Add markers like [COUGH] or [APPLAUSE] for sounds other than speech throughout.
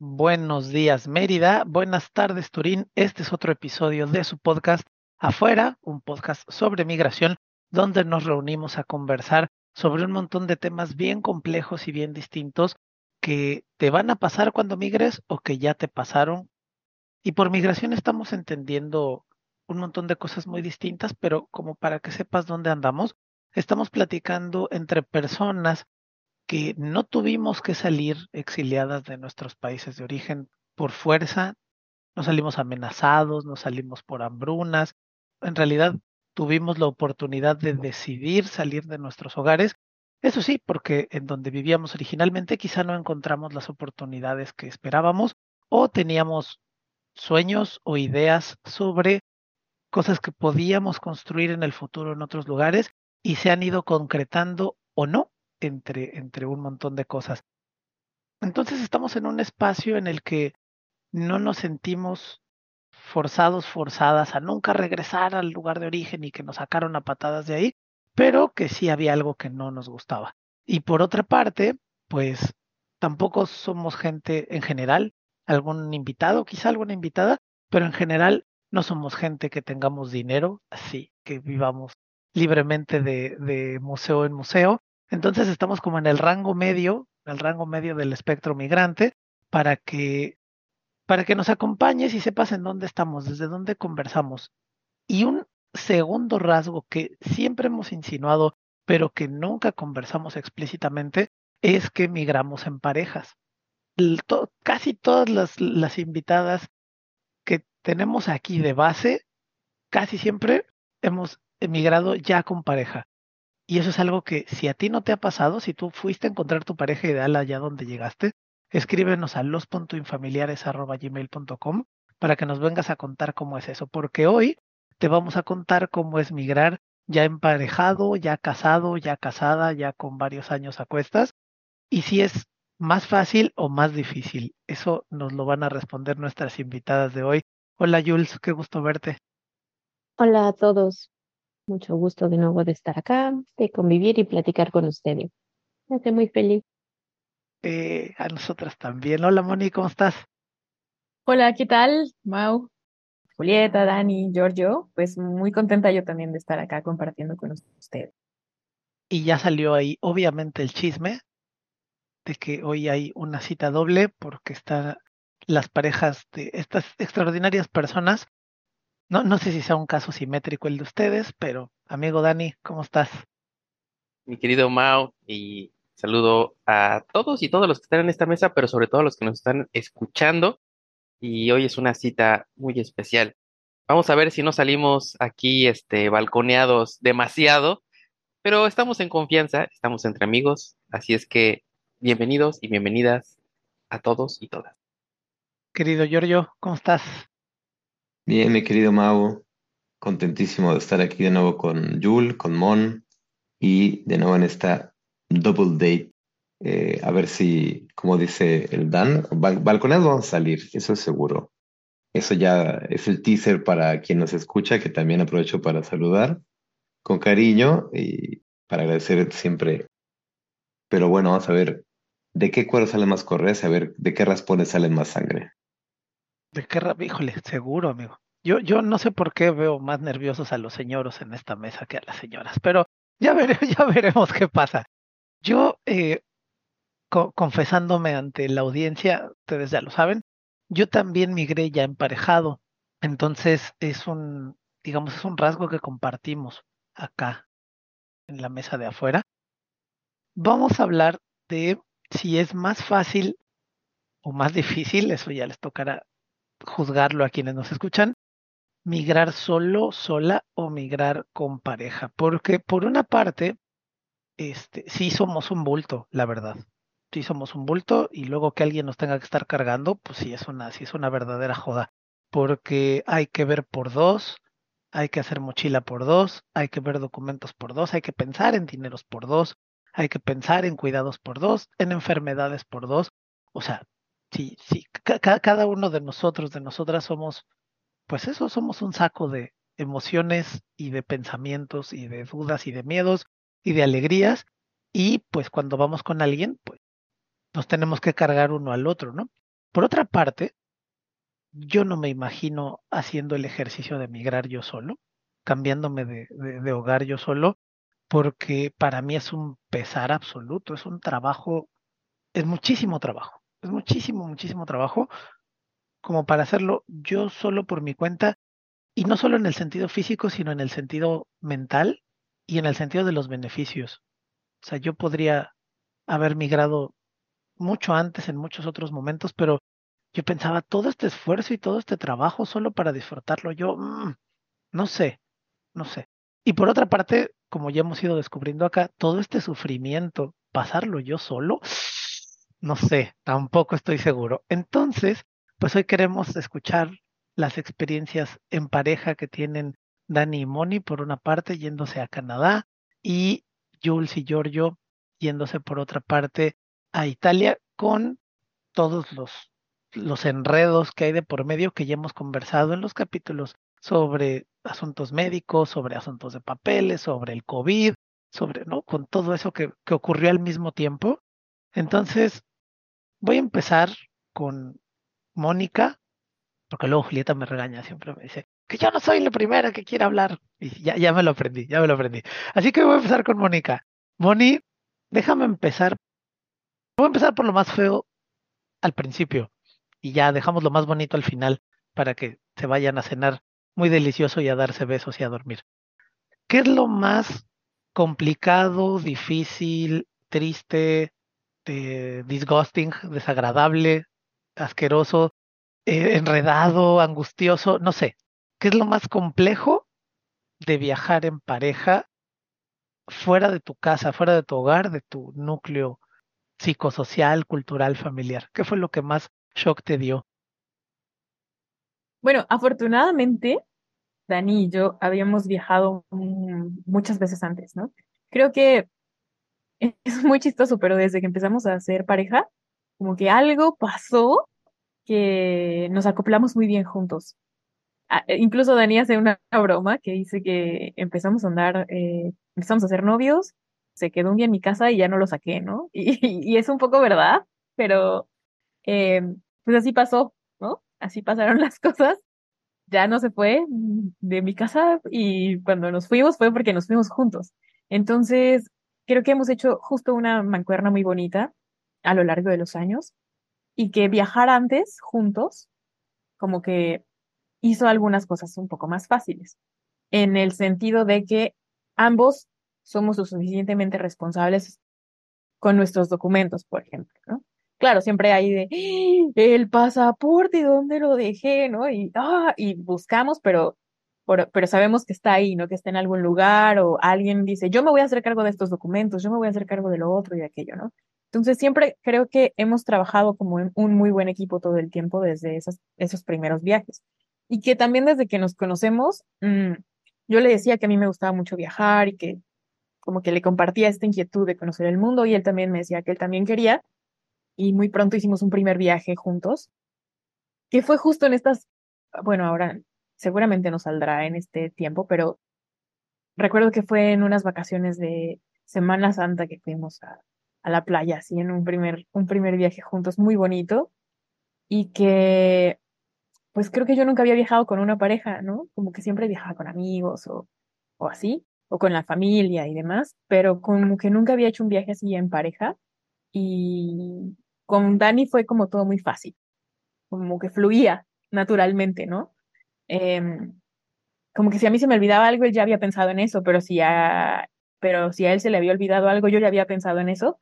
Buenos días Mérida, buenas tardes Turín. Este es otro episodio de su podcast Afuera, un podcast sobre migración, donde nos reunimos a conversar sobre un montón de temas bien complejos y bien distintos que te van a pasar cuando migres o que ya te pasaron. Y por migración estamos entendiendo un montón de cosas muy distintas, pero como para que sepas dónde andamos, estamos platicando entre personas que no tuvimos que salir exiliadas de nuestros países de origen por fuerza, no salimos amenazados, no salimos por hambrunas, en realidad tuvimos la oportunidad de decidir salir de nuestros hogares. Eso sí, porque en donde vivíamos originalmente quizá no encontramos las oportunidades que esperábamos o teníamos sueños o ideas sobre cosas que podíamos construir en el futuro en otros lugares y se han ido concretando o no entre, entre un montón de cosas. Entonces estamos en un espacio en el que no nos sentimos forzados, forzadas a nunca regresar al lugar de origen y que nos sacaron a patadas de ahí, pero que sí había algo que no nos gustaba. Y por otra parte, pues tampoco somos gente en general, algún invitado, quizá alguna invitada, pero en general no somos gente que tengamos dinero, así que vivamos libremente de, de museo en museo, entonces estamos como en el rango medio, el rango medio del espectro migrante, para que, para que nos acompañes y sepas en dónde estamos, desde dónde conversamos. Y un segundo rasgo que siempre hemos insinuado, pero que nunca conversamos explícitamente, es que migramos en parejas. casi todas las, las invitadas que tenemos aquí de base, casi siempre hemos emigrado ya con pareja. Y eso es algo que si a ti no te ha pasado, si tú fuiste a encontrar tu pareja ideal allá donde llegaste, escríbenos a los.infamiliares.gmail.com para que nos vengas a contar cómo es eso, porque hoy te vamos a contar cómo es migrar ya emparejado, ya casado, ya casada, ya con varios años a cuestas, y si es más fácil o más difícil. Eso nos lo van a responder nuestras invitadas de hoy. Hola Jules, qué gusto verte. Hola a todos. Mucho gusto de nuevo de estar acá, de convivir y platicar con ustedes. Me hace muy feliz. Eh, a nosotras también. Hola Moni, ¿cómo estás? Hola, ¿qué tal? Mau, Julieta, Dani, Giorgio. Pues muy contenta yo también de estar acá compartiendo con ustedes. Y ya salió ahí, obviamente, el chisme de que hoy hay una cita doble porque están las parejas de estas extraordinarias personas no, no sé si sea un caso simétrico el de ustedes, pero amigo Dani, ¿cómo estás? Mi querido Mao, y saludo a todos y todos los que están en esta mesa, pero sobre todo a los que nos están escuchando. Y hoy es una cita muy especial. Vamos a ver si no salimos aquí este, balconeados demasiado, pero estamos en confianza, estamos entre amigos, así es que bienvenidos y bienvenidas a todos y todas. Querido Giorgio, ¿cómo estás? Bien, mi querido Mau, contentísimo de estar aquí de nuevo con Jul, con Mon y de nuevo en esta double date. Eh, a ver si, como dice el Dan, bal vamos a salir, eso es seguro. Eso ya es el teaser para quien nos escucha, que también aprovecho para saludar con cariño y para agradecer siempre. Pero bueno, vamos a ver de qué cuero sale más correas, a ver de qué raspones sale más sangre. ¿De qué Híjole, seguro, amigo. Yo, yo no sé por qué veo más nerviosos a los señoros en esta mesa que a las señoras, pero ya, [LAUGHS] ya veremos qué pasa. Yo, eh, confesándome ante la audiencia, ustedes ya lo saben, yo también migré ya emparejado. Entonces es un, digamos, es un rasgo que compartimos acá en la mesa de afuera. Vamos a hablar de si es más fácil o más difícil, eso ya les tocará juzgarlo a quienes nos escuchan, migrar solo, sola o migrar con pareja. Porque por una parte, este, sí somos un bulto, la verdad. sí somos un bulto y luego que alguien nos tenga que estar cargando, pues sí es una, sí es una verdadera joda. Porque hay que ver por dos, hay que hacer mochila por dos, hay que ver documentos por dos, hay que pensar en dineros por dos, hay que pensar en cuidados por dos, en enfermedades por dos. O sea, sí, sí, cada uno de nosotros, de nosotras somos, pues eso, somos un saco de emociones y de pensamientos y de dudas y de miedos y de alegrías. Y pues cuando vamos con alguien, pues nos tenemos que cargar uno al otro, ¿no? Por otra parte, yo no me imagino haciendo el ejercicio de migrar yo solo, cambiándome de, de, hogar yo solo, porque para mí es un pesar absoluto, es un trabajo, es muchísimo trabajo, es muchísimo, muchísimo trabajo como para hacerlo yo solo por mi cuenta, y no solo en el sentido físico, sino en el sentido mental y en el sentido de los beneficios. O sea, yo podría haber migrado mucho antes en muchos otros momentos, pero yo pensaba todo este esfuerzo y todo este trabajo solo para disfrutarlo. Yo, mm, no sé, no sé. Y por otra parte, como ya hemos ido descubriendo acá, todo este sufrimiento, pasarlo yo solo, no sé, tampoco estoy seguro. Entonces, pues hoy queremos escuchar las experiencias en pareja que tienen Dani y Moni, por una parte, yéndose a Canadá, y Jules y Giorgio yéndose por otra parte a Italia con todos los, los enredos que hay de por medio que ya hemos conversado en los capítulos sobre asuntos médicos, sobre asuntos de papeles, sobre el COVID, sobre, ¿no? Con todo eso que, que ocurrió al mismo tiempo. Entonces, voy a empezar con Mónica, porque luego Julieta me regaña, siempre me dice que yo no soy la primera que quiere hablar. Y ya, ya me lo aprendí, ya me lo aprendí. Así que voy a empezar con Mónica. Moni, déjame empezar Voy a empezar por lo más feo al principio y ya dejamos lo más bonito al final para que se vayan a cenar muy delicioso y a darse besos y a dormir. ¿Qué es lo más complicado, difícil, triste, eh, disgusting, desagradable, asqueroso, eh, enredado, angustioso? No sé. ¿Qué es lo más complejo de viajar en pareja fuera de tu casa, fuera de tu hogar, de tu núcleo psicosocial, cultural, familiar? ¿Qué fue lo que más shock te dio? Bueno, afortunadamente, Dani y yo habíamos viajado muchas veces antes, ¿no? Creo que es muy chistoso, pero desde que empezamos a ser pareja, como que algo pasó que nos acoplamos muy bien juntos. Ah, e incluso Dani hace una [LAUGHS] broma que dice que empezamos a andar, eh, empezamos a ser novios se quedó un día en mi casa y ya no lo saqué, ¿no? [LAUGHS] Y, es un poco verdad, pero eh, pues así pasó, ¿no? Así pasaron [LAUGHS] las cosas. Ya no se fue de mi casa y cuando nos fuimos fue porque nos fuimos juntos. Entonces, creo que hemos hecho justo una mancuerna muy bonita a lo largo de los años y que viajar antes juntos como que hizo algunas cosas un poco más fáciles, en el sentido de que ambos somos lo suficientemente responsables con nuestros documentos, por ejemplo, ¿no? Claro, siempre hay de ¡Ah! el pasaporte, ¿dónde lo dejé? ¿no? Y, ah, y buscamos, pero, pero, sabemos que está ahí, ¿no? Que está en algún lugar o alguien dice, yo me voy a hacer cargo de estos documentos, yo me voy a hacer cargo de lo otro y aquello, ¿no? Entonces, siempre creo que hemos trabajado como un muy buen equipo todo el tiempo desde esos, esos primeros viajes. Y que también desde que nos conocemos, mm, yo le decía que a mí me gustaba mucho viajar y que como que le compartía esta inquietud de conocer el mundo y él también me decía que él también quería. Y muy pronto hicimos un primer viaje juntos, que fue justo en estas, bueno, ahora seguramente no saldrá en este tiempo, pero recuerdo que fue en unas vacaciones de Semana Santa que fuimos a, a la playa, así en un primer, un primer viaje juntos muy bonito y que pues creo que yo nunca había viajado con una pareja, ¿no? Como que siempre viajaba con amigos o, o así o con la familia y demás, pero como que nunca había hecho un viaje así en pareja y con Dani fue como todo muy fácil, como que fluía naturalmente, ¿no? Em, como que si a mí se me olvidaba algo, él ya había pensado en eso, pero si a, pero si a él se le había olvidado algo, yo ya había pensado en eso.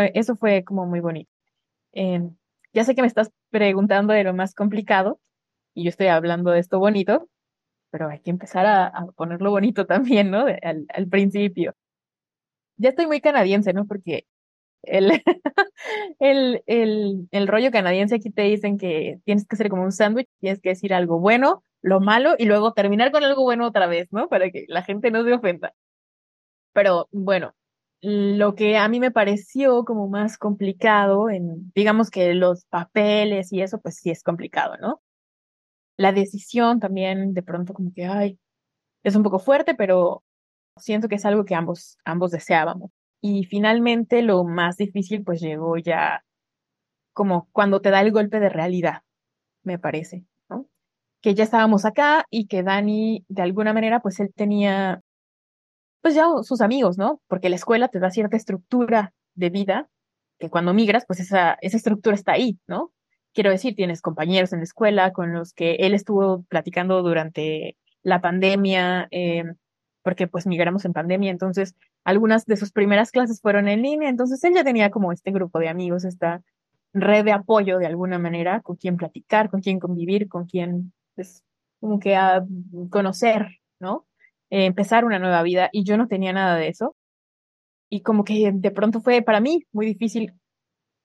Eso fue como muy bonito. Em, ya sé que me estás preguntando de lo más complicado y yo estoy hablando de esto bonito, pero hay que empezar a, ponerlo bonito también, ¿no? al, principio. Ya estoy muy canadiense, ¿no? Porque el, [LAUGHS] el, el, el rollo canadiense aquí te dicen que tienes que ser como un sándwich, tienes que decir algo bueno, lo malo y luego terminar con algo bueno otra vez, ¿no? Para que la gente no se ofenda. Pero bueno, lo que a mí me pareció como más complicado en, digamos que los papeles y eso, pues sí es complicado, ¿no? La decisión también de pronto como que, ay, es un poco fuerte, pero siento que es algo que ambos, ambos deseábamos. Y finalmente lo más difícil pues llegó ya como cuando te da el golpe de realidad, me parece, ¿no? Que ya estábamos acá y que Dani, de alguna manera, pues él tenía, pues ya sus amigos, ¿no? Porque la escuela te da cierta estructura de vida, que cuando migras, pues esa, esa estructura está ahí, ¿no? Quiero decir, tienes compañeros en la escuela con los que él estuvo platicando durante la pandemia, eh, porque pues migramos en pandemia, entonces algunas de sus primeras clases fueron en línea, entonces él ya tenía como este grupo de amigos, esta red de apoyo de alguna manera, con quien platicar, con quien convivir, con quien, pues, como que a conocer, ¿no? Eh, empezar una nueva vida y yo no tenía nada de eso. Y como que de pronto fue para mí muy difícil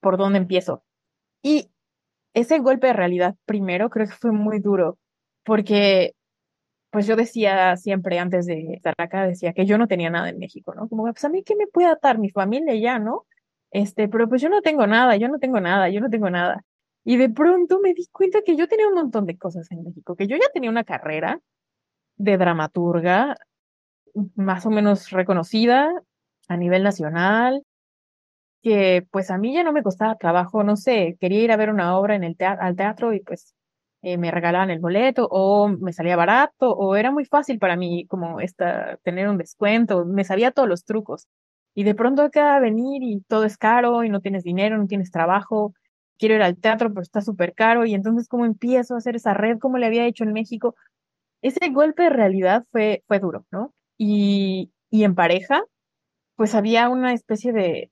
por dónde empiezo. Y ese golpe de realidad primero creo que fue muy duro, porque pues yo decía siempre antes de estar acá, decía que yo no tenía nada en México, ¿no? Como, pues a mí, ¿qué me puede atar? Mi familia ya, ¿no? Este, pero pues yo no tengo nada, yo no tengo nada, yo no tengo nada. Y de pronto me di cuenta que yo tenía un montón de cosas en México, que yo ya tenía una carrera de dramaturga más o menos reconocida a nivel nacional, que pues a mí ya no me costaba trabajo, no sé, quería ir a ver una obra en el al teatro y pues eh, me regalaban el boleto o me salía barato o era muy fácil para mí como esta, tener un descuento, me sabía todos los trucos. Y de pronto acá venir y todo es caro y no tienes dinero, no tienes trabajo, quiero ir al teatro pero está súper caro y entonces cómo empiezo a hacer esa red como le había hecho en México. Ese golpe de realidad fue, fue duro, ¿no? Y, y en pareja, pues había una especie de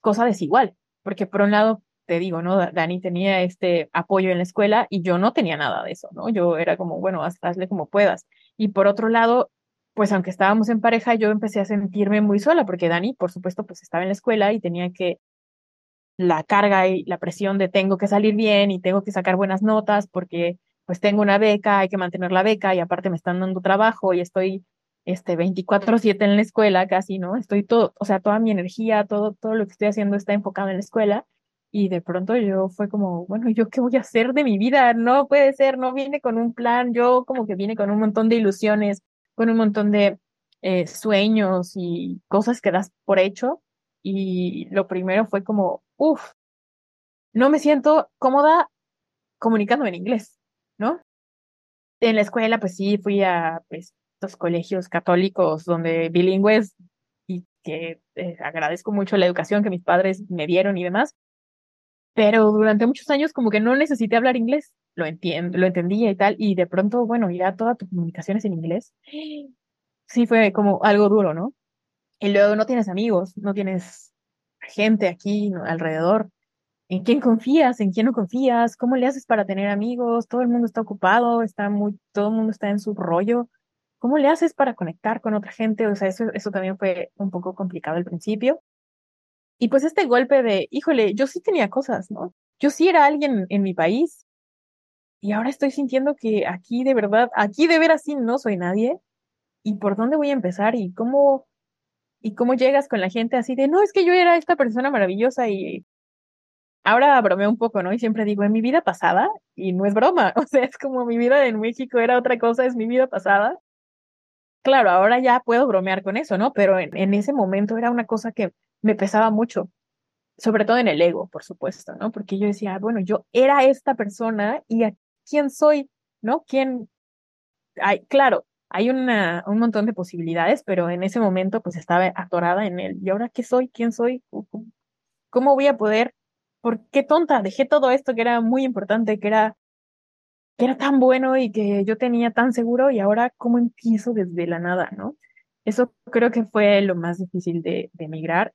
cosa desigual, porque por un lado te digo, ¿no? Dani tenía este apoyo en la escuela y yo no tenía nada de eso, ¿no? Yo era como, bueno, hazle como puedas. Y por otro lado, pues aunque estábamos en pareja, yo empecé a sentirme muy sola porque Dani, por supuesto, pues estaba en la escuela y tenía que la carga y la presión de tengo que salir bien y tengo que sacar buenas notas porque pues tengo una beca, hay que mantener la beca y aparte me están dando trabajo y estoy este 24/7 en la escuela casi, ¿no? Estoy todo, o sea, toda mi energía, todo todo lo que estoy haciendo está enfocado en la escuela y de pronto yo fue como, bueno, ¿yo qué voy a hacer de mi vida? No puede ser, no viene con un plan, yo como que viene con un montón de ilusiones, con un montón de eh, sueños y cosas que das por hecho. Y lo primero fue como, uff, no me siento cómoda comunicándome en inglés, En la escuela, pues sí, fui a pues, estos colegios católicos donde bilingües y que eh, agradezco mucho la educación que mis padres me dieron y demás, pero durante muchos años como que no necesité hablar inglés, lo entiendo, lo entendía y tal, y de pronto, bueno, ya toda tu comunicación es en inglés, sí fue como algo duro, ¿no? Y luego no tienes amigos, no tienes gente aquí alrededor. ¿En quién confías? ¿En quién no confías? ¿Cómo le haces para tener amigos? Todo el mundo está ocupado, está muy, todo el mundo está en su rollo. ¿Cómo le haces para conectar con otra gente? O sea, eso, eso también fue un poco complicado al principio. Y pues este golpe de, híjole, yo sí tenía cosas, ¿no? Yo sí era alguien en mi país y ahora estoy sintiendo que aquí de verdad, aquí de veras sí no soy nadie. ¿Y por dónde voy a empezar? ¿Y cómo, y cómo llegas con la gente así de, no, es que yo era esta persona maravillosa y ahora bromeo un poco, ¿no? Y siempre digo, en mi vida pasada, y no es broma, [LAUGHS] o sea, es como mi vida en México era otra cosa, es mi vida pasada. Claro, ahora ya puedo bromear con eso, ¿no? Pero en, en ese momento era una cosa que me pesaba mucho, sobre todo en el ego, por supuesto, ¿no? Porque yo decía, bueno, yo era esta persona y a quién soy, ¿no? ¿Quién? Hay, claro, hay una, un montón de posibilidades, pero en ese momento pues estaba atorada en él. ¿Y ahora qué soy? ¿Quién soy? ¿Cómo voy a poder? ¿Por qué tonta? Dejé todo esto que era muy importante, que era, que era tan bueno y que yo tenía tan seguro y ahora cómo empiezo desde la nada, ¿no? Eso creo que fue lo más difícil de, de emigrar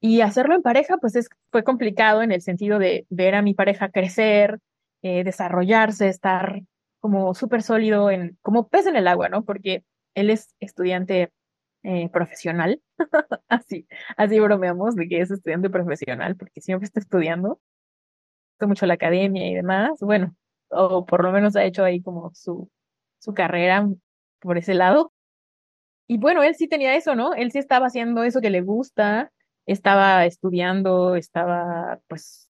y hacerlo en pareja, pues es, fue complicado en el sentido de ver a mi pareja crecer, eh, desarrollarse, estar como súper sólido en, como pez en el agua, ¿no? Porque él es estudiante eh, profesional. [LAUGHS] así, así bromeamos de que es estudiante profesional, porque siempre está estudiando. Gusta mucho la academia y demás. Bueno, o por lo menos ha hecho ahí como su, su carrera por ese lado. Y bueno, él sí tenía eso, ¿no? Él sí estaba haciendo eso que le gusta, estaba estudiando, estaba pues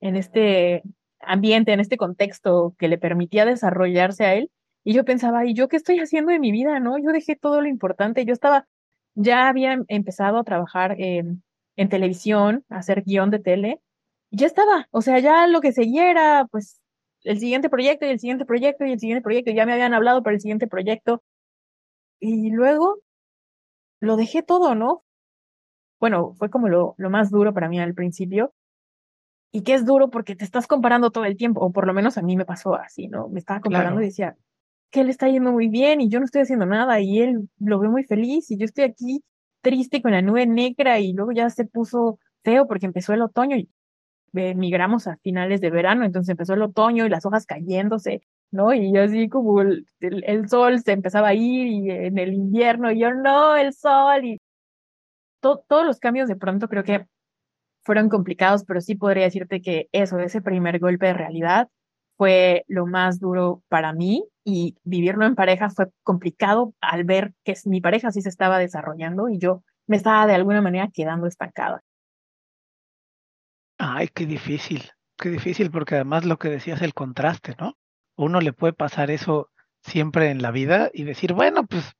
en este ambiente, en este contexto que le permitía desarrollarse a él. Y yo pensaba, ¿y yo qué estoy haciendo de mi vida? ¿No? Yo dejé todo lo importante. Yo estaba, ya había em, empezado a trabajar en, en televisión, a hacer guion de tele. Y ya estaba, o sea, ya lo que seguía era, pues, el siguiente proyecto y el siguiente proyecto y el siguiente proyecto. Ya me habían hablado para el siguiente proyecto. Y luego lo dejé todo, ¿no? Bueno, fue como lo, lo más duro para mí al principio. Y que es duro porque te estás comparando todo el tiempo, o por lo menos a mí me pasó así, ¿no? Me estaba comparando y decía, que él está yendo muy bien y yo no estoy haciendo nada y él lo ve muy feliz y yo estoy aquí triste con la nube negra y luego ya se puso feo porque empezó el otoño y migramos a finales de verano, entonces empezó el otoño y las hojas cayéndose ¿no? Y así como el, sol se empezaba a ir y en el invierno, y yo no, el sol, y todos los cambios de pronto creo que fueron complicados, pero sí podría decirte que eso, ese primer golpe de realidad fue lo más duro para mí y vivirlo en pareja fue complicado al ver que mi pareja sí se estaba desarrollando y yo me estaba de alguna manera quedando estancada. Ay, qué difícil, qué difícil porque además lo que decías el contraste, ¿no? uno le puede pasar eso siempre en la vida y decir, bueno, pues,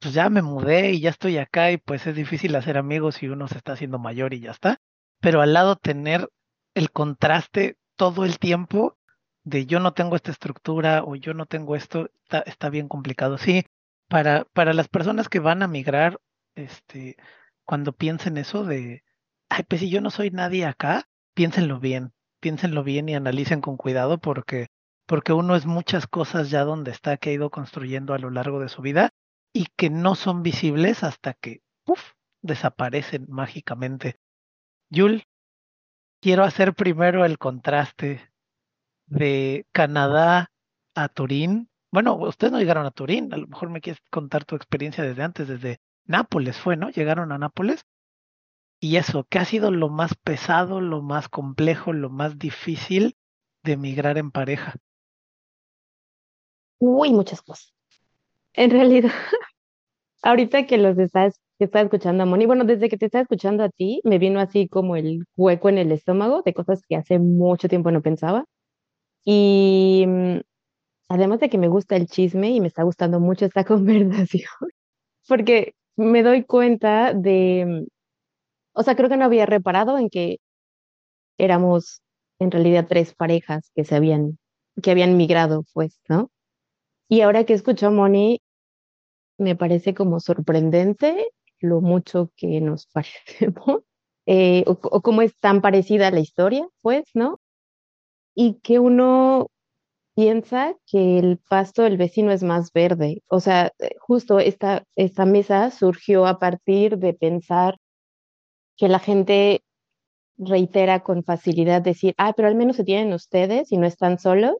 pues ya me mudé y ya estoy acá y pues es difícil hacer amigos si uno se está haciendo mayor y ya está. Pero al lado tener el contraste todo el tiempo de yo no tengo esta estructura o yo no tengo esto, está, bien complicado. Sí, para, para las personas que van a migrar, este, cuando piensen eso de, ay, pues si yo no soy nadie acá, piénsenlo bien, piénsenlo bien y analicen con cuidado porque porque uno es muchas cosas ya donde está que ha ido construyendo a lo largo de su vida y que no son visibles hasta que ¡puf! desaparecen mágicamente. Yul, quiero hacer primero el contraste de Canadá a Turín. Bueno, ustedes no llegaron a Turín, a lo mejor me quieres contar tu experiencia desde antes, desde Nápoles fue, ¿no? Llegaron a Nápoles. Y eso, ¿qué ha sido lo más pesado, lo más complejo, lo más difícil de emigrar en pareja? Uy, muchas cosas. En realidad, [LAUGHS] ahorita que los estás, escuchando a Moni, bueno, desde que te estaba escuchando a ti, me vino así como el hueco en el estómago de cosas que hace mucho tiempo no pensaba. Y mm, además de que me gusta el chisme y me está gustando mucho esta [LAUGHS] conversación, porque me doy cuenta de, mm, o sea, creo que no había reparado en que éramos en realidad tres parejas que se habían, que habían migrado, pues, ¿no? Y ahora que escucho a Moni, me parece como sorprendente lo mucho que nos [LAUGHS] parecemos, eh, o, cómo es tan parecida la historia, pues, ¿no? Y que uno piensa que el pasto del vecino es más verde. O sea, eh, justo esta, esta mesa surgió a partir de pensar que la gente reitera con facilidad decir, ah, pero al menos se tienen ustedes y no están solos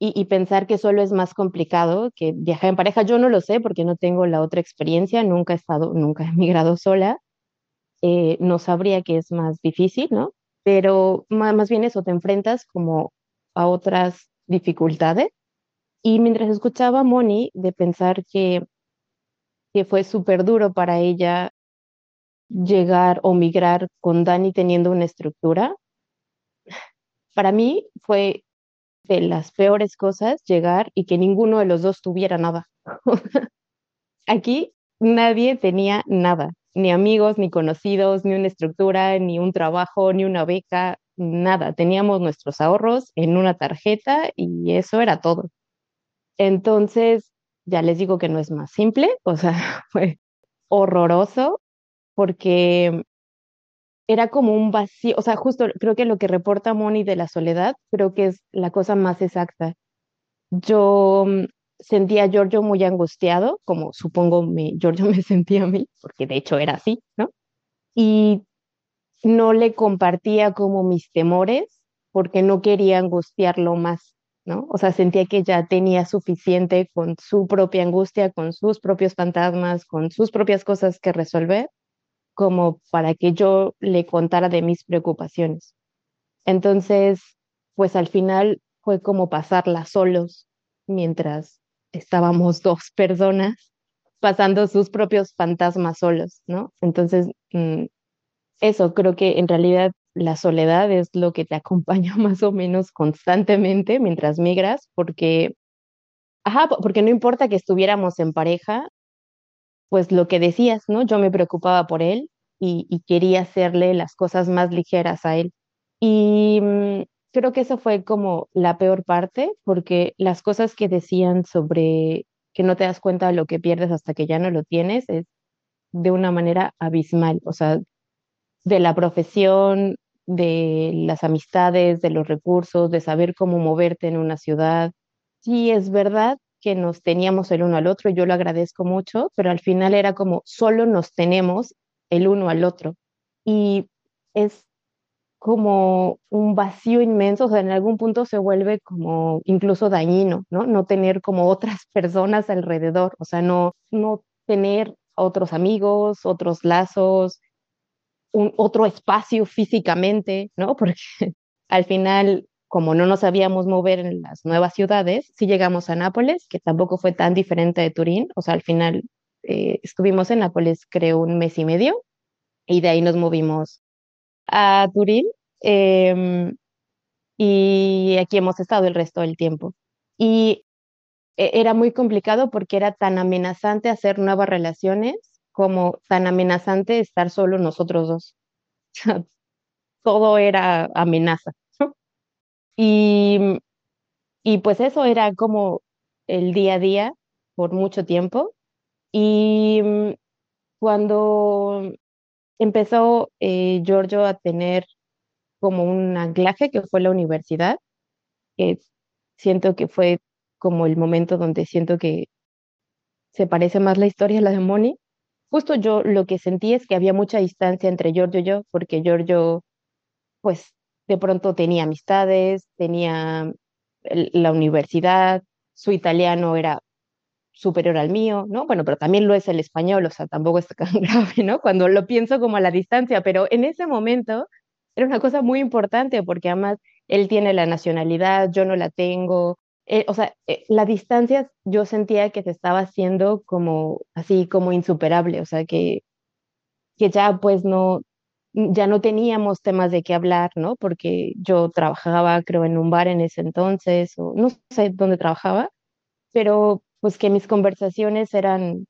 y, pensar que solo es más complicado que viajar en pareja. Yo no lo sé porque no tengo la otra experiencia, nunca he estado, nunca he [LAUGHS] migrado sola, eh, no sabría que es más difícil, ¿no? Pero más, bien eso, te enfrentas como a otras dificultades. Y mientras escuchaba a Moni de pensar que, que fue súper duro para ella llegar o migrar con Dani teniendo una estructura, para mí fue de las peores cosas llegar y que ninguno de los dos tuviera nada. [LAUGHS] Aquí nadie tenía nada, ni amigos, ni conocidos, ni una estructura, ni un trabajo, ni una beca, nada. Teníamos nuestros ahorros en una tarjeta y eso era todo. Entonces, ya les digo que no es más simple, o sea, [LAUGHS] fue horroroso porque era como un vacío, o sea, justo creo que lo que reporta Moni de la soledad, creo que es la cosa más exacta. Yo mm, sentía a Giorgio muy angustiado, como supongo me, Giorgio [LAUGHS] me sentía a mí, porque de hecho era así, ¿no? Y no le compartía como mis temores, porque no quería angustiarlo más. ¿no? O sea, sentía que ya tenía suficiente con su propia angustia, con sus propios fantasmas, con sus propias cosas que resolver, como para que yo le contara de mis preocupaciones. Entonces, pues al final fue como pasarla solos mientras estábamos dos personas pasando sus propios fantasmas solos, ¿no? Entonces, mm, eso creo que en realidad la soledad es lo que te [LAUGHS] acompaña más o menos constantemente mientras migras, porque, ajá, porque no importa que estuviéramos en pareja, pues lo que decías, ¿no? Yo me preocupaba por él y, quería hacerle las cosas más ligeras a él. Y mm, creo que eso fue como la peor parte, porque las cosas que decían sobre que no te das cuenta de lo que pierdes hasta que ya no lo tienes es de una manera abismal, o sea, de la profesión, de las amistades, de los recursos, de saber cómo moverte en una ciudad. Sí, es verdad que nos teníamos el uno al otro, yo lo agradezco mucho, pero al final era como solo nos tenemos el uno al otro. Y es como un vacío inmenso, o sea, en algún punto se vuelve como incluso dañino, ¿no? No tener como otras [LAUGHS] personas alrededor, o sea, no, no tener otros amigos, otros lazos, un otro espacio físicamente, ¿no? [LAUGHS] Porque al final, como no nos sabíamos mover en las nuevas ciudades, sí llegamos a Nápoles, que tampoco fue tan diferente de Turín, o sea, al final eh, estuvimos en Nápoles creo un mes y medio y de ahí nos movimos a Turín em, y aquí hemos estado el resto del tiempo. Y e, era muy complicado porque era tan amenazante hacer nuevas relaciones como tan amenazante estar solo nosotros dos. [LAUGHS] Todo era amenaza. [LAUGHS] Y, y pues eso era como el día a día por mucho tiempo. Y mm, cuando empezó eh, Giorgio a tener como un anclaje que fue la universidad, que siento que fue como el momento donde siento que se parece más la historia a la de Moni, justo yo lo que sentí es que había mucha distancia entre Giorgio y yo, porque Giorgio, pues, de pronto tenía amistades, tenía la universidad, su italiano era superior al mío, ¿no? Bueno, pero también lo es el español, o sea, tampoco es tan [LAUGHS] grave, ¿no? Cuando lo pienso como a la distancia, pero en ese momento era una cosa muy importante porque además él tiene la nacionalidad, yo no la tengo, eh, o sea, eh, la distancia yo sentía que se estaba haciendo como así, como insuperable, o sea, que, que ya pues no, ya no teníamos temas de qué hablar, ¿no? Porque yo trabajaba, creo, en un bar en ese entonces, o no sé dónde trabajaba, pero pues que mis conversaciones eran,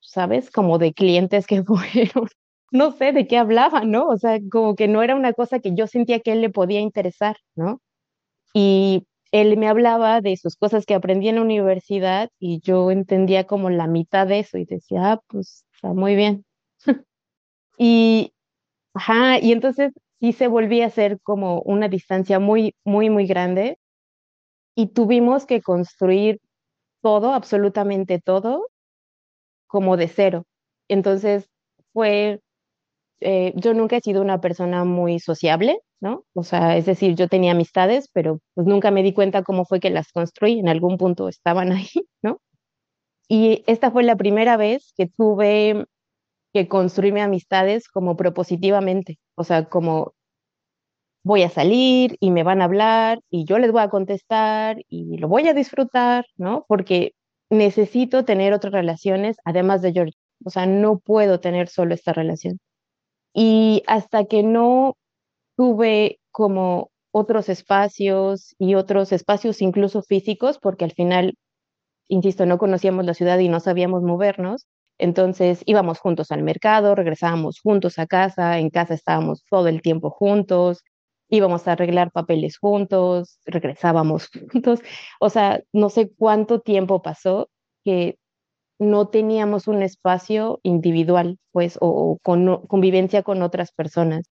¿sabes? Como de clientes que [LAUGHS] fueron, no sé de qué hablaban, ¿no? O sea, como que no era una cosa que yo sentía que él le podía interesar, ¿no? Y él me hablaba de sus cosas que aprendí en la universidad y yo entendía como la mitad de eso y decía, ah, pues está muy bien. [LAUGHS] y, ajá, y entonces sí se volvía a ser como una distancia muy, muy, muy grande y tuvimos que construir todo, absolutamente todo, como de cero. Entonces fue, eh, yo nunca he sido una persona muy sociable, ¿no? O sea, es decir, yo tenía amistades, pero pues nunca me di cuenta cómo fue que las construí, en algún punto estaban [LAUGHS] ahí, ¿no? Y esta fue la primera vez que tuve que construirme amistades como propositivamente, o sea, como voy a salir y me van a hablar y yo les voy a contestar y lo voy a disfrutar, ¿no? Porque necesito tener otras relaciones además de George. O sea, no puedo tener solo esta relación. Y hasta que no tuve como otros espacios y otros espacios incluso físicos, porque al final, insisto, no conocíamos la ciudad y no sabíamos movernos. Entonces íbamos juntos al mercado, regresábamos juntos a casa, en casa estábamos todo el tiempo juntos, íbamos a arreglar papeles juntos, regresábamos [LAUGHS] juntos. O sea, no sé cuánto tiempo pasó que no teníamos un espacio individual, pues, o, o con convivencia con otras personas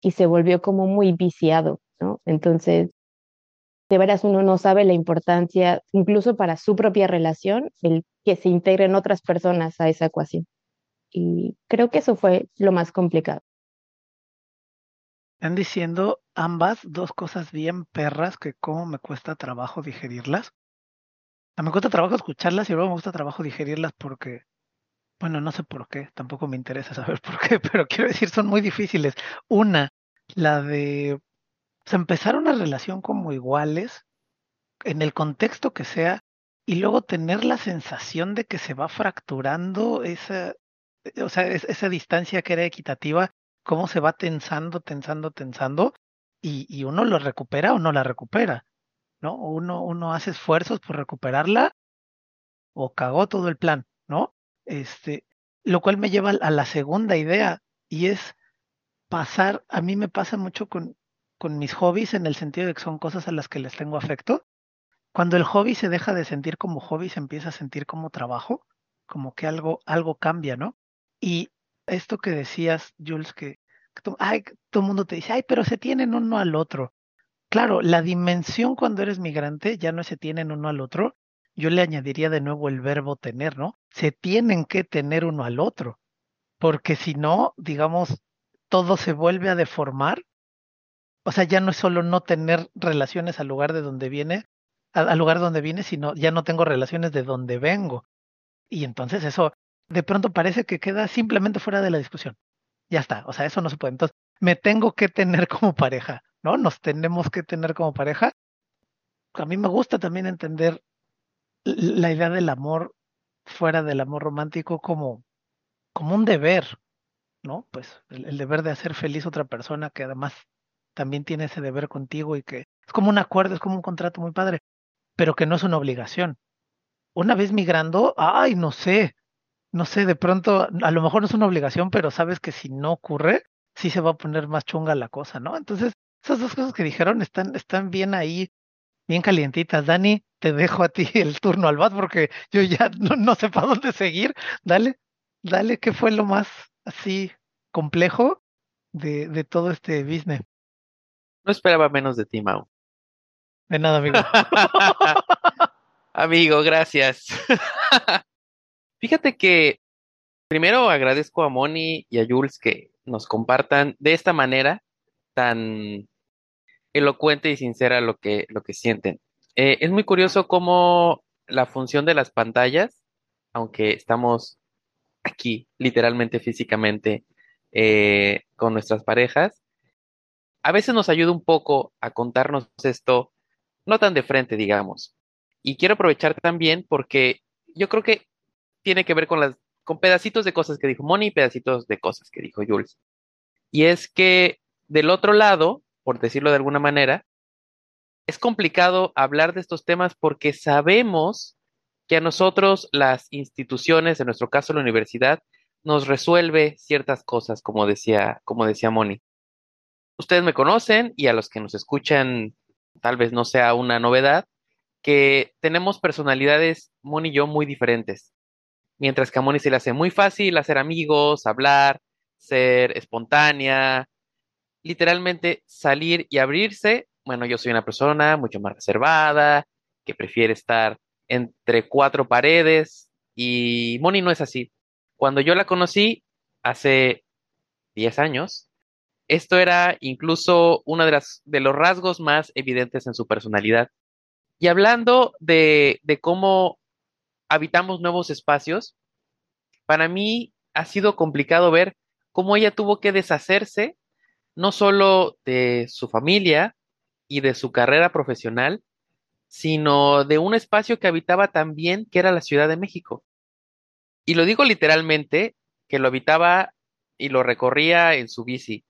y se volvió como muy viciado, ¿no? Entonces, de veras uno no sabe la importancia, incluso para su propia relación, el que se integren otras personas a esa ecuación. Y creo que eso fue lo más complicado. Están diciendo ambas dos cosas bien perras que como me cuesta trabajo digerirlas. Me cuesta trabajo escucharlas y luego me gusta trabajo digerirlas porque, bueno, no sé por qué, tampoco me interesa saber [LAUGHS] por qué, pero quiero decir, son muy difíciles. Una, la de empezar una relación como iguales, en el contexto que sea, y luego tener la sensación de que se va fracturando esa, o sea, esa distancia que era equitativa, cómo se va tensando, tensando, tensando, y, uno lo recupera o no la recupera, ¿no? Uno, uno hace esfuerzos por recuperarla o cagó todo el plan, ¿no? Este, lo cual me lleva a la segunda idea y es pasar, a mí me pasa mucho con, con mis hobbies en el sentido de que son cosas a las que les tengo afecto. Cuando el hobby se deja de sentir como hobby, se empieza a sentir como trabajo, como que algo, algo cambia, ¿no? Y esto que decías, Jules, que, ay, todo el mundo te dice, ay, pero se tienen uno al otro. Claro, la dimensión cuando eres migrante ya no se tienen uno al otro. Yo le añadiría de nuevo el verbo tener, ¿no? Se tienen que tener uno al otro, porque si no, digamos, todo se vuelve a deformar. O sea, ya no es solo no tener relaciones al lugar de donde viene, al lugar donde viene, sino ya no tengo relaciones de donde vengo. Y entonces eso de pronto parece que queda simplemente fuera de la discusión. Ya está, o sea, eso no se puede. Entonces, me tengo que tener como pareja, ¿no? Nos tenemos que tener como pareja. A mí me gusta también entender la idea del amor fuera del amor romántico como, como un deber, ¿no? Pues el, el, deber de hacer feliz a otra persona que además también tiene ese deber contigo y que es como un acuerdo, es como un contrato muy padre, pero que no es una obligación. Una vez migrando, ay, no sé, no sé, de pronto, a lo mejor no es una obligación, pero sabes que si no ocurre, sí se va a poner más chunga la cosa, ¿no? Entonces, esas dos cosas que dijeron están, están bien ahí, bien calientitas. Dani, te dejo a ti [LAUGHS] el turno al bat porque yo ya [LAUGHS] no, no sé para dónde seguir. Dale, dale, ¿qué fue lo más así complejo de, de todo este business? No esperaba menos de ti, Mau. De nada, amigo. [LAUGHS] amigo, gracias. Fíjate que primero agradezco a Moni y a Jules que nos compartan de esta manera tan elocuente y sincera lo que, lo que sienten. Eh, es muy curioso cómo la función de las pantallas, aunque estamos aquí literalmente físicamente eh, con nuestras parejas, a veces nos ayuda un poco a contarnos esto, no tan de frente, digamos. Y quiero aprovechar también porque yo creo que tiene que ver con las con pedacitos de cosas que dijo Moni y pedacitos de cosas que dijo Jules. Y es que del otro lado, por decirlo de alguna manera, es complicado hablar de estos temas porque sabemos que a nosotros las instituciones, en nuestro caso la universidad, nos resuelve ciertas cosas, como decía, como decía Moni. Ustedes me conocen y a los que nos escuchan tal vez no sea una novedad, que tenemos personalidades, Moni y yo, muy diferentes mientras que a Moni se le hace muy fácil hacer amigos, hablar, ser espontánea, literalmente salir y abrirse. Bueno, yo soy una persona mucho más reservada, que prefiere estar entre cuatro paredes y Moni no es así. Cuando yo la conocí hace 10 años, esto era incluso uno de, las, de los rasgos más evidentes en su personalidad. Y hablando de, de cómo habitamos nuevos espacios, para mí ha sido complicado ver cómo ella tuvo que deshacerse no solo de su familia y de su carrera profesional, sino de un espacio que habitaba también, que era la Ciudad de México. Y lo digo literalmente, que lo habitaba y lo recorría en su bici.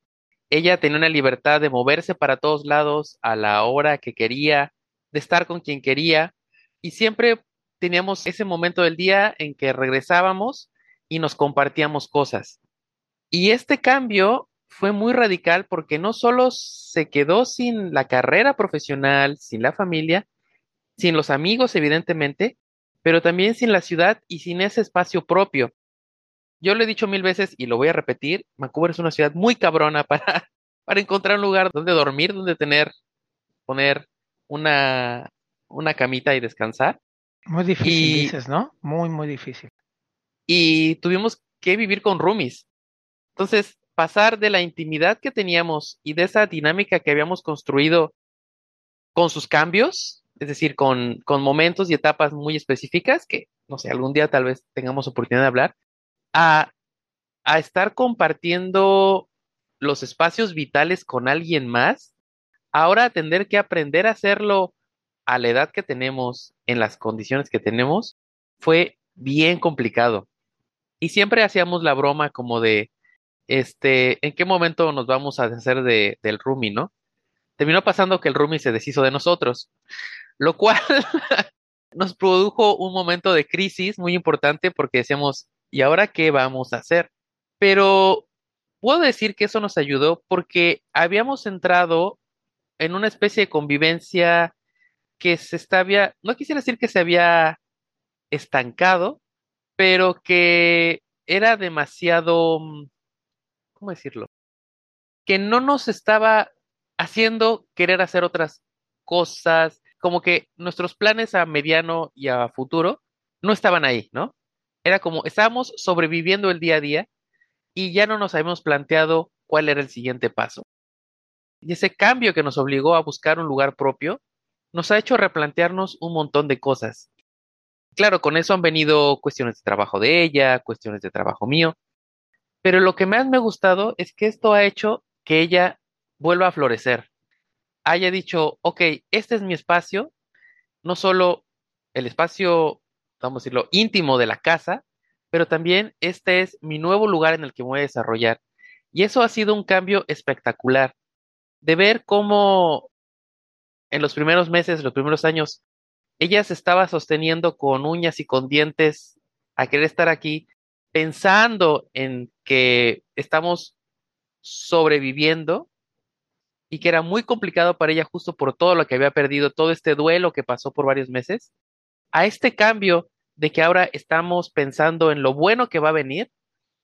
Ella tenía una libertad de moverse para todos lados a la hora que quería, de estar con quien quería, y siempre teníamos ese momento del día en que regresábamos y nos compartíamos cosas. Y este cambio fue muy radical porque no solo se quedó sin la carrera profesional, sin la familia, sin los amigos, evidentemente, pero también sin la ciudad y sin ese espacio propio. Yo lo he dicho mil veces y lo voy a repetir, Vancouver es una ciudad muy cabrona para, [LAUGHS] para encontrar un lugar donde dormir, donde tener, poner una, una camita y descansar. Muy difícil, y, dices, ¿no? Muy, muy difícil. Y tuvimos que vivir con roomies. Entonces, pasar de la intimidad que teníamos y de esa dinámica que habíamos construido con sus cambios, es decir, con, con momentos y etapas muy específicas, que no sé, algún día tal vez tengamos oportunidad de hablar, a, a estar compartiendo los espacios vitales con alguien más, ahora tener que aprender a hacerlo a la edad que tenemos, en las condiciones que tenemos, fue bien complicado. Y siempre hacíamos la broma como de, este, ¿en qué momento nos vamos a deshacer de, del roomie, no? Terminó pasando que el roomie se deshizo de nosotros, lo cual [LAUGHS] nos produjo un momento de crisis muy importante porque decíamos, ¿y ahora qué vamos a hacer? Pero puedo decir que eso nos ayudó porque habíamos entrado en una especie de convivencia que se estaba, no quisiera decir que se había estancado, pero que era demasiado mm, ¿cómo decirlo? Que no nos estaba haciendo querer hacer otras cosas, como que nuestros planes a mediano y a futuro no estaban ahí, ¿no? Era como estábamos sobreviviendo el día a día y ya no nos habíamos planteado cuál era el siguiente paso. Y ese cambio que nos obligó a buscar un lugar propio nos ha hecho replantearnos un montón de cosas. Claro, con eso han venido cuestiones de trabajo de ella, cuestiones de trabajo mío, pero lo que más me ha gustado es que esto ha hecho que ella vuelva a florecer. Haya dicho, ok, este es mi espacio, no solo el espacio, vamos a decirlo, íntimo de la casa, pero también este es mi nuevo lugar en el que me voy a desarrollar. Y eso ha sido un cambio espectacular, de ver cómo en los primeros meses, los primeros años, ella se estaba sosteniendo con uñas y con dientes a querer estar aquí, pensando en que estamos sobreviviendo y que era muy complicado para ella justo por todo lo que había perdido, todo este duelo que pasó por varios meses, a este cambio de que ahora estamos pensando en lo bueno que va a venir,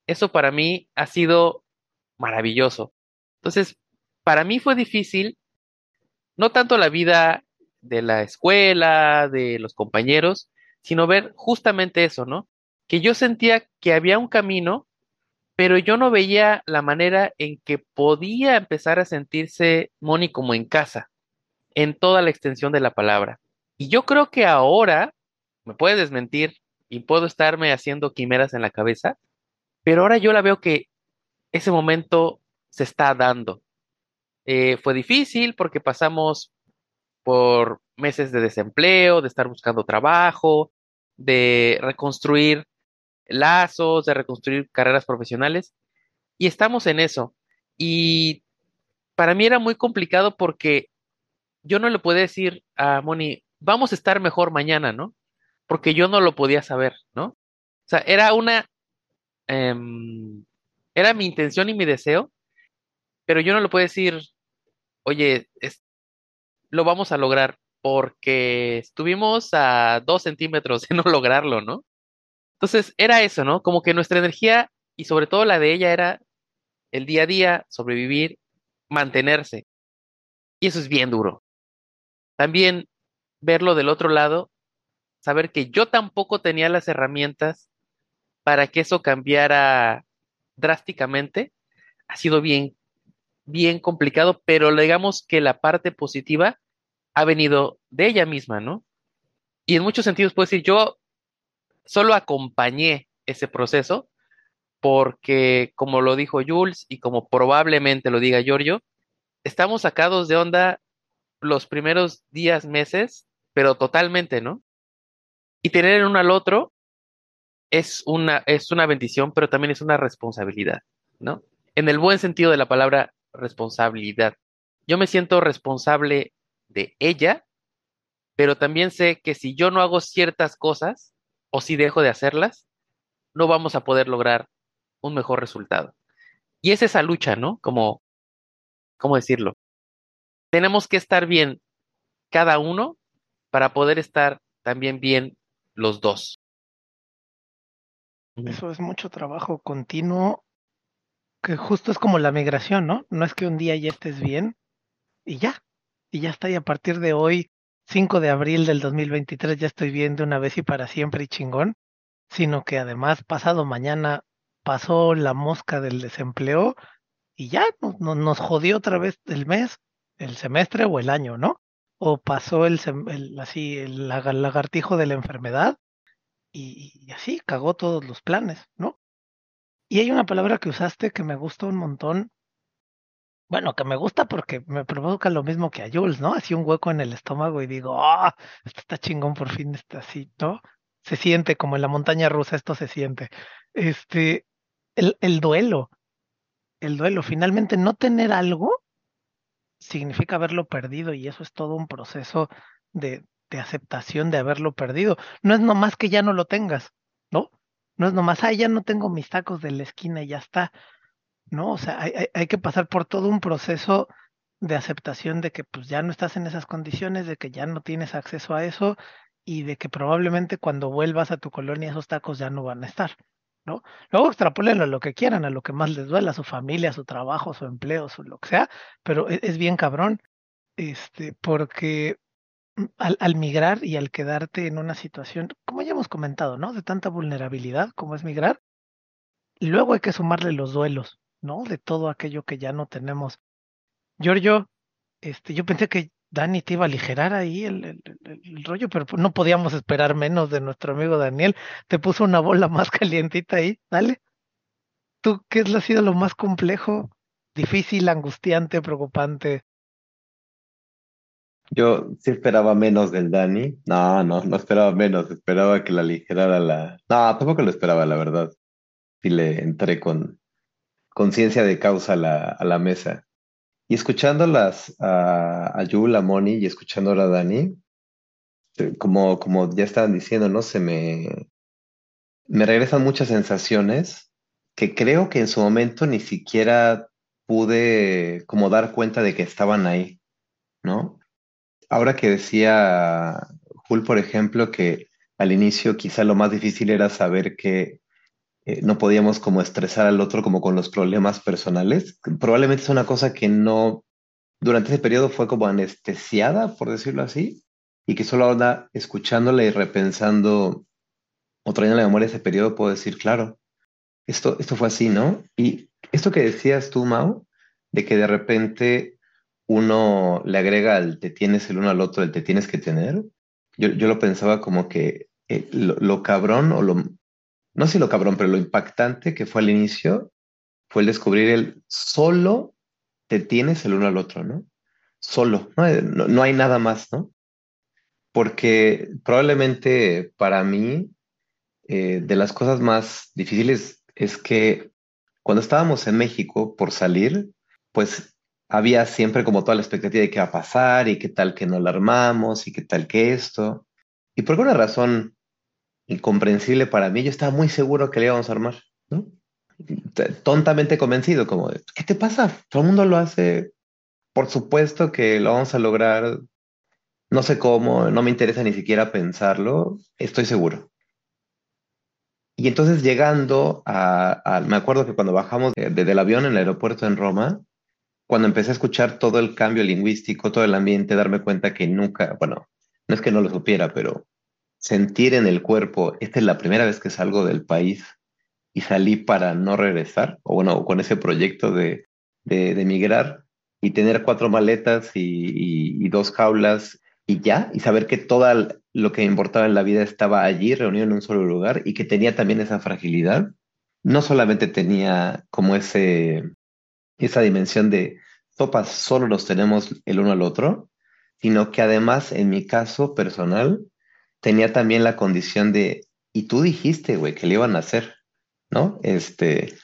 eso para mí ha sido maravilloso. Entonces, para mí fue difícil, no tanto la vida de la escuela, de los compañeros, sino ver justamente eso, ¿no? que yo sentía que había un camino, pero yo no veía la manera en que podía empezar a sentirse Moni como en casa, en toda la extensión de la palabra. Y yo creo que ahora, me puede desmentir y puedo estarme haciendo quimeras en la cabeza, pero ahora yo la veo que ese momento se está dando. Eh, fue difícil porque pasamos por meses de desempleo, de estar buscando trabajo, de reconstruir lazos, de reconstruir carreras profesionales. Y estamos en eso. Y para mí era muy complicado porque yo no le podía decir a Moni, vamos a estar mejor mañana, ¿no? Porque yo no lo podía saber, ¿no? O sea, era una, em, era mi intención y mi deseo, pero yo no le puedo decir, oye, lo vamos a lograr porque estuvimos a dos centímetros de [LAUGHS] no lograrlo, ¿no? Entonces era eso, ¿no? Como que nuestra energía y sobre todo la de ella era el día a día, sobrevivir, mantenerse. Y eso es bien duro. También verlo del otro lado, saber que yo tampoco tenía las herramientas para que eso cambiara drásticamente, ha sido bien, bien complicado, pero digamos que la parte positiva ha venido de ella misma, ¿no? Y en muchos sentidos puedo decir, yo solo acompañé ese proceso porque, como lo dijo Jules y como probablemente lo diga Giorgio, estamos sacados de onda los primeros días, meses, pero totalmente, ¿no? Y tener el uno al otro es una, es una bendición, pero también es una responsabilidad, ¿no? En el buen sentido de la palabra responsabilidad. Yo me siento responsable de ella, pero también sé que si yo no hago ciertas cosas, o si dejo de hacerlas, no vamos a poder lograr un mejor resultado. Y es esa lucha, ¿no? Como, ¿cómo decirlo? Tenemos que estar bien cada uno para poder estar también bien los dos. Eso es mucho trabajo continuo, que justo es como la migración, ¿no? No es que un día ya estés bien y ya, y ya está, y a partir de hoy 5 de abril del 2023 ya estoy bien de una vez y para siempre y chingón, sino que además pasado mañana pasó la mosca del desempleo y ya nos jodió otra vez el mes, el semestre o el año, ¿no? O pasó el, así el lagartijo de la enfermedad y, así cagó todos los planes, ¿no? Y hay una palabra que usaste que me gusta un montón. Bueno, que me gusta porque me provoca lo mismo que a Jules, ¿no? Así un hueco en el estómago y digo, ah, esto está chingón, por fin está así, ¿no? Se siente como en la montaña rusa, esto se siente. Este, el, el duelo, el duelo, finalmente no tener algo significa haberlo perdido y eso es todo un proceso de, de aceptación de haberlo perdido. No es nomás que ya no lo tengas, ¿no? Es nomás, ah, ya no tengo mis tacos de la esquina y ya está. No, o sea, hay, hay, que pasar por todo un proceso de aceptación de que pues ya no estás en esas condiciones, de que ya no tienes acceso a eso y de que probablemente cuando vuelvas a tu colonia esos tacos ya no van a estar, ¿no? Luego extrapolen a lo que quieran, a lo que más les duela, a su familia, a su trabajo, a su empleo, su lo que sea, pero es, es bien cabrón, este, porque al, migrar y al quedarte en una situación, como ya hemos comentado, ¿no? De tanta vulnerabilidad como es migrar, luego hay que sumarle los duelos, ¿no? De todo aquello que ya no tenemos. Giorgio, este, yo pensé que Dani te iba a aligerar ahí el, el, el, rollo, pero no podíamos esperar menos de nuestro amigo Daniel. Te puso una bola más [LAUGHS] calientita ahí, dale. ¿Tú qué ha sido lo más complejo, difícil, angustiante, preocupante yo sí esperaba menos del Dani. No, no, no esperaba menos. Esperaba que la aligerara la. No, tampoco lo esperaba, la verdad. Sí le entré con conciencia de causa a la, a la mesa. Y escuchándolas a, a Yul, a Moni y escuchándola a Dani, como, como ya estaban diciendo, ¿no? Se me, me regresan muchas sensaciones que creo que en su momento ni siquiera pude como dar cuenta de que estaban ahí, ¿no? Ahora que decía Jul, por ejemplo, que al inicio quizá lo más difícil era saber que eh, no podíamos como estresar al otro como con los problemas personales, probablemente es una cosa que no, durante ese periodo fue como anestesiada, por decirlo así, y que solo ahora escuchándola y repensando o trayendo la memoria ese periodo puedo decir, claro, esto, esto fue así, ¿no? Y esto que decías tú, Mau, de que de repente uno le agrega al te tienes el uno al otro, el te tienes que tener, yo, yo lo pensaba como que eh, lo, cabrón o lo, no sé lo cabrón, pero lo impactante que fue al inicio fue el descubrir el solo te tienes el uno al otro, ¿no? Solo, no, eh, no hay nada más, ¿no? Porque probablemente para mí, eh, de las cosas más difíciles es que cuando estábamos en México por salir, pues había siempre como toda la expectativa de qué va a pasar y qué tal que no la armamos y qué tal que esto. Y por alguna razón incomprensible para mí, yo estaba muy seguro que le íbamos a armar, ¿no? Tontamente convencido, como, ¿qué te pasa? Todo el mundo lo hace, por supuesto que lo vamos a lograr, no sé cómo, no me interesa ni siquiera pensarlo, estoy seguro. Y entonces llegando a, me acuerdo que cuando bajamos desde el avión en el aeropuerto en Roma, cuando empecé a escuchar todo el cambio lingüístico, todo el ambiente, darme cuenta que nunca, bueno, no es que no lo supiera, pero sentir en el cuerpo, esta es la primera vez que salgo del país y salí para no regresar, o bueno, con ese proyecto de, de, de migrar y tener cuatro maletas y, y, dos jaulas y ya, y saber que todo lo que importaba en la vida estaba allí, reunido en un solo lugar y que tenía también esa fragilidad. No solamente tenía como ese, esa dimensión de sopas solo los tenemos el uno al otro, sino que además, en mi caso personal, tenía también la condición de, y tú dijiste, güey, que le iban a hacer, ¿no? Este,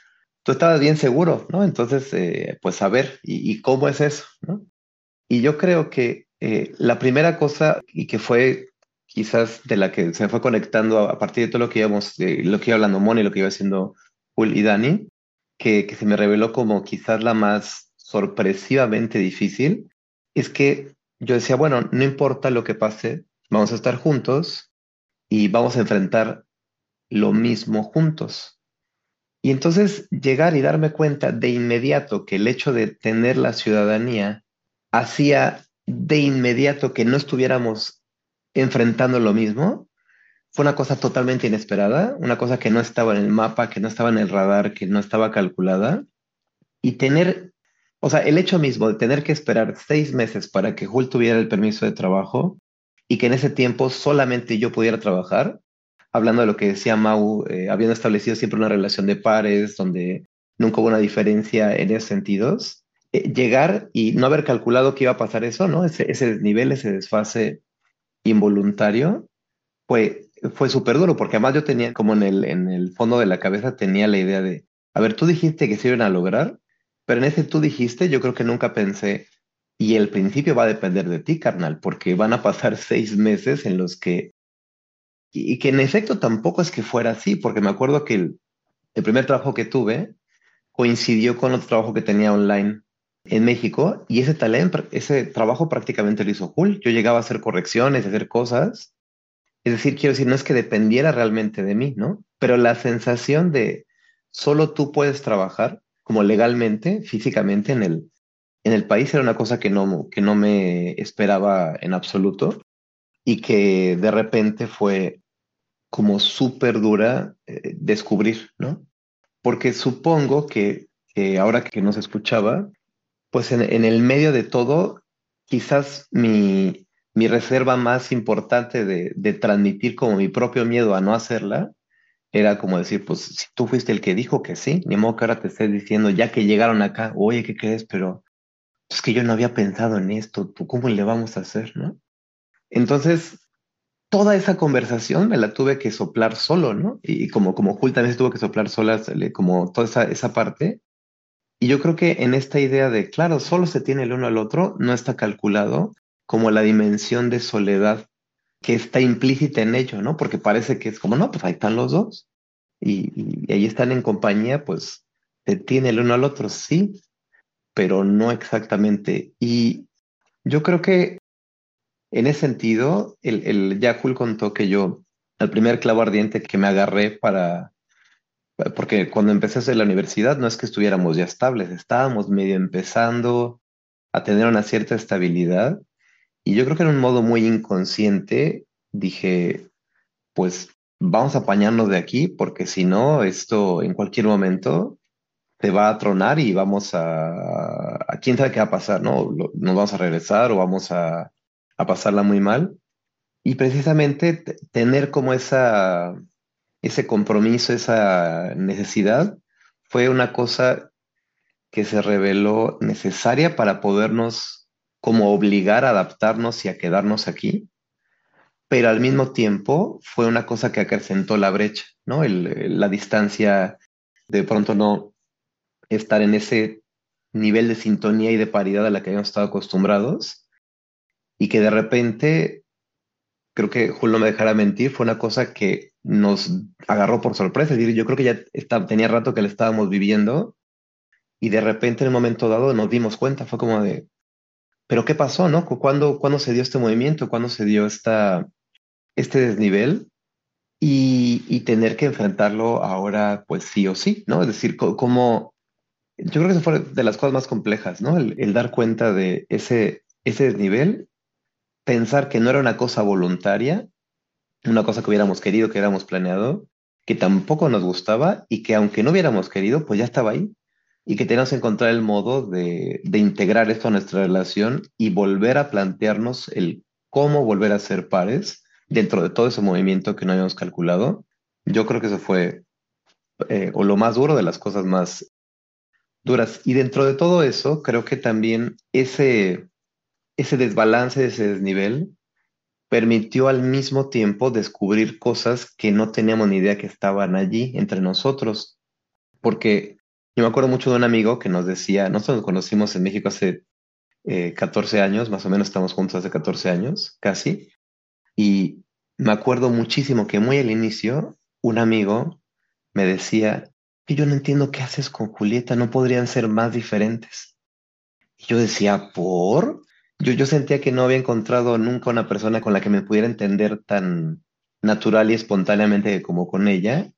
tú estabas bien seguro, ¿no? Entonces, eh, pues a ver, ¿y, cómo es eso, ¿no? Y yo creo que eh, la primera cosa, y que fue quizás de la que se fue conectando a, partir de todo lo que íbamos, lo que iba hablando Moni, lo que iba haciendo Jul y Dani, que, se me reveló como quizás la más sorpresivamente difícil, es que yo decía, bueno, no importa lo que pase, vamos a estar juntos y vamos a enfrentar lo mismo juntos. Y entonces llegar y darme cuenta de inmediato que el hecho de tener la ciudadanía hacía de inmediato que no estuviéramos enfrentando lo mismo, fue una cosa totalmente inesperada, una cosa que no estaba en el mapa, que no estaba en el radar, que no estaba calculada. y tener, o sea, el hecho mismo de tener que esperar seis meses para que Jul tuviera el permiso de trabajo y que en ese tiempo solamente yo pudiera trabajar, hablando de lo que decía Mau, eh, habiendo establecido siempre una relación de pares donde nunca hubo una diferencia en esos sentidos, eh, llegar y no haber calculado que iba a pasar eso, ¿no? Ese, ese ese desfase involuntario, fue, fue súper duro, porque además yo tenía como en el, en el fondo de la cabeza tenía la idea de, a ver, tú dijiste que se iban a lograr, pero en ese tú dijiste, yo creo que nunca pensé, y el principio va a depender de ti, carnal, porque van a pasar [LAUGHS] seis meses en los que, y, que en efecto tampoco es que fuera así, porque me acuerdo que el, el primer trabajo que tuve coincidió con otro trabajo que tenía online en México y ese talento, ese trabajo prácticamente lo hizo Jul. Yo llegaba a hacer correcciones, a hacer cosas. Es decir, quiero decir, no es que dependiera realmente de mí, ¿no? Pero la sensación de solo tú puedes trabajar como legalmente, físicamente en el, en el país era una cosa que no, que no me esperaba en absoluto y que de repente fue como súper dura eh, descubrir, ¿no? Porque supongo que, que ahora que nos escuchaba, pues en, el medio de todo, quizás mi, mi reserva más importante de, de, transmitir como mi propio miedo a no hacerla, era como decir, pues si tú fuiste el que dijo que sí, ni modo que ahora te estés diciendo, ya que llegaron acá, oye, ¿qué crees? Pero es que yo no había pensado en esto, ¿tú cómo le vamos a hacer, no? Entonces, toda esa conversación me la tuve que soplar solo, ¿no? Y como, como Jul también se tuvo que soplar sola, como toda esa, esa parte, y yo creo que en esta idea de, claro, solo se tiene el uno al otro, no está calculado como la dimensión de soledad que está implícita en ello, ¿no? Porque parece que es como, no, pues ahí están los dos y, ahí están en compañía, pues se tiene el uno al otro, sí, pero no exactamente. Y yo creo que en ese sentido, el, el Yakul contó que yo, el primer clavo ardiente que me agarré para porque cuando empecé a hacer la universidad no es que estuviéramos ya estables, estábamos medio empezando a tener una cierta estabilidad y yo creo que en un modo muy inconsciente dije, pues vamos a apañarnos de aquí porque si no, esto en cualquier momento te va a tronar y vamos a, a quién sabe qué va a pasar, ¿no? Nos vamos a regresar o vamos a, a pasarla muy mal. Y precisamente tener como esa ese compromiso, esa necesidad, fue una cosa que se reveló necesaria para podernos como obligar a adaptarnos y a quedarnos aquí, pero al mismo tiempo fue una cosa que acrecentó la brecha, ¿no? la distancia, de pronto no estar en ese nivel de sintonía y de paridad a la que habíamos estado acostumbrados y que de repente, creo que Julio me dejará mentir, fue una cosa que nos agarró por sorpresa. Es decir, yo creo que ya tenía rato que le estábamos viviendo y de repente en un momento dado nos dimos cuenta, fue como de, pero ¿qué pasó, no? ¿Cuándo, cuándo se dio este movimiento? ¿Cuándo se dio esta, este desnivel? Y, tener que enfrentarlo ahora, pues sí o sí, ¿no? Es decir, como, yo creo que eso fue de las cosas más complejas, ¿no? El, el dar cuenta de ese, ese desnivel, pensar que no era una cosa voluntaria, una cosa que hubiéramos querido, que hubiéramos planeado, que tampoco nos gustaba y que aunque no hubiéramos querido, pues ya estaba ahí y que teníamos que encontrar el modo de, de integrar esto a nuestra relación y volver a plantearnos el cómo volver a ser pares dentro de todo ese movimiento que no habíamos calculado. Yo creo que eso fue eh, o lo más duro de las cosas más duras. Y dentro de todo eso, creo que también ese, ese desbalance, ese desnivel, permitió al mismo tiempo descubrir cosas que no teníamos ni idea que estaban allí entre nosotros. Porque yo me acuerdo mucho de un amigo que nos decía, nosotros nos conocimos en México hace 14 eh, años, más o menos estamos juntos hace 14 años, casi, y me acuerdo muchísimo que muy al inicio un amigo me decía que yo no entiendo qué haces con Julieta, no podrían ser más diferentes. Y yo decía, ¿por? yo, sentía que no había encontrado nunca una persona con la que me pudiera entender tan natural y espontáneamente como con ella.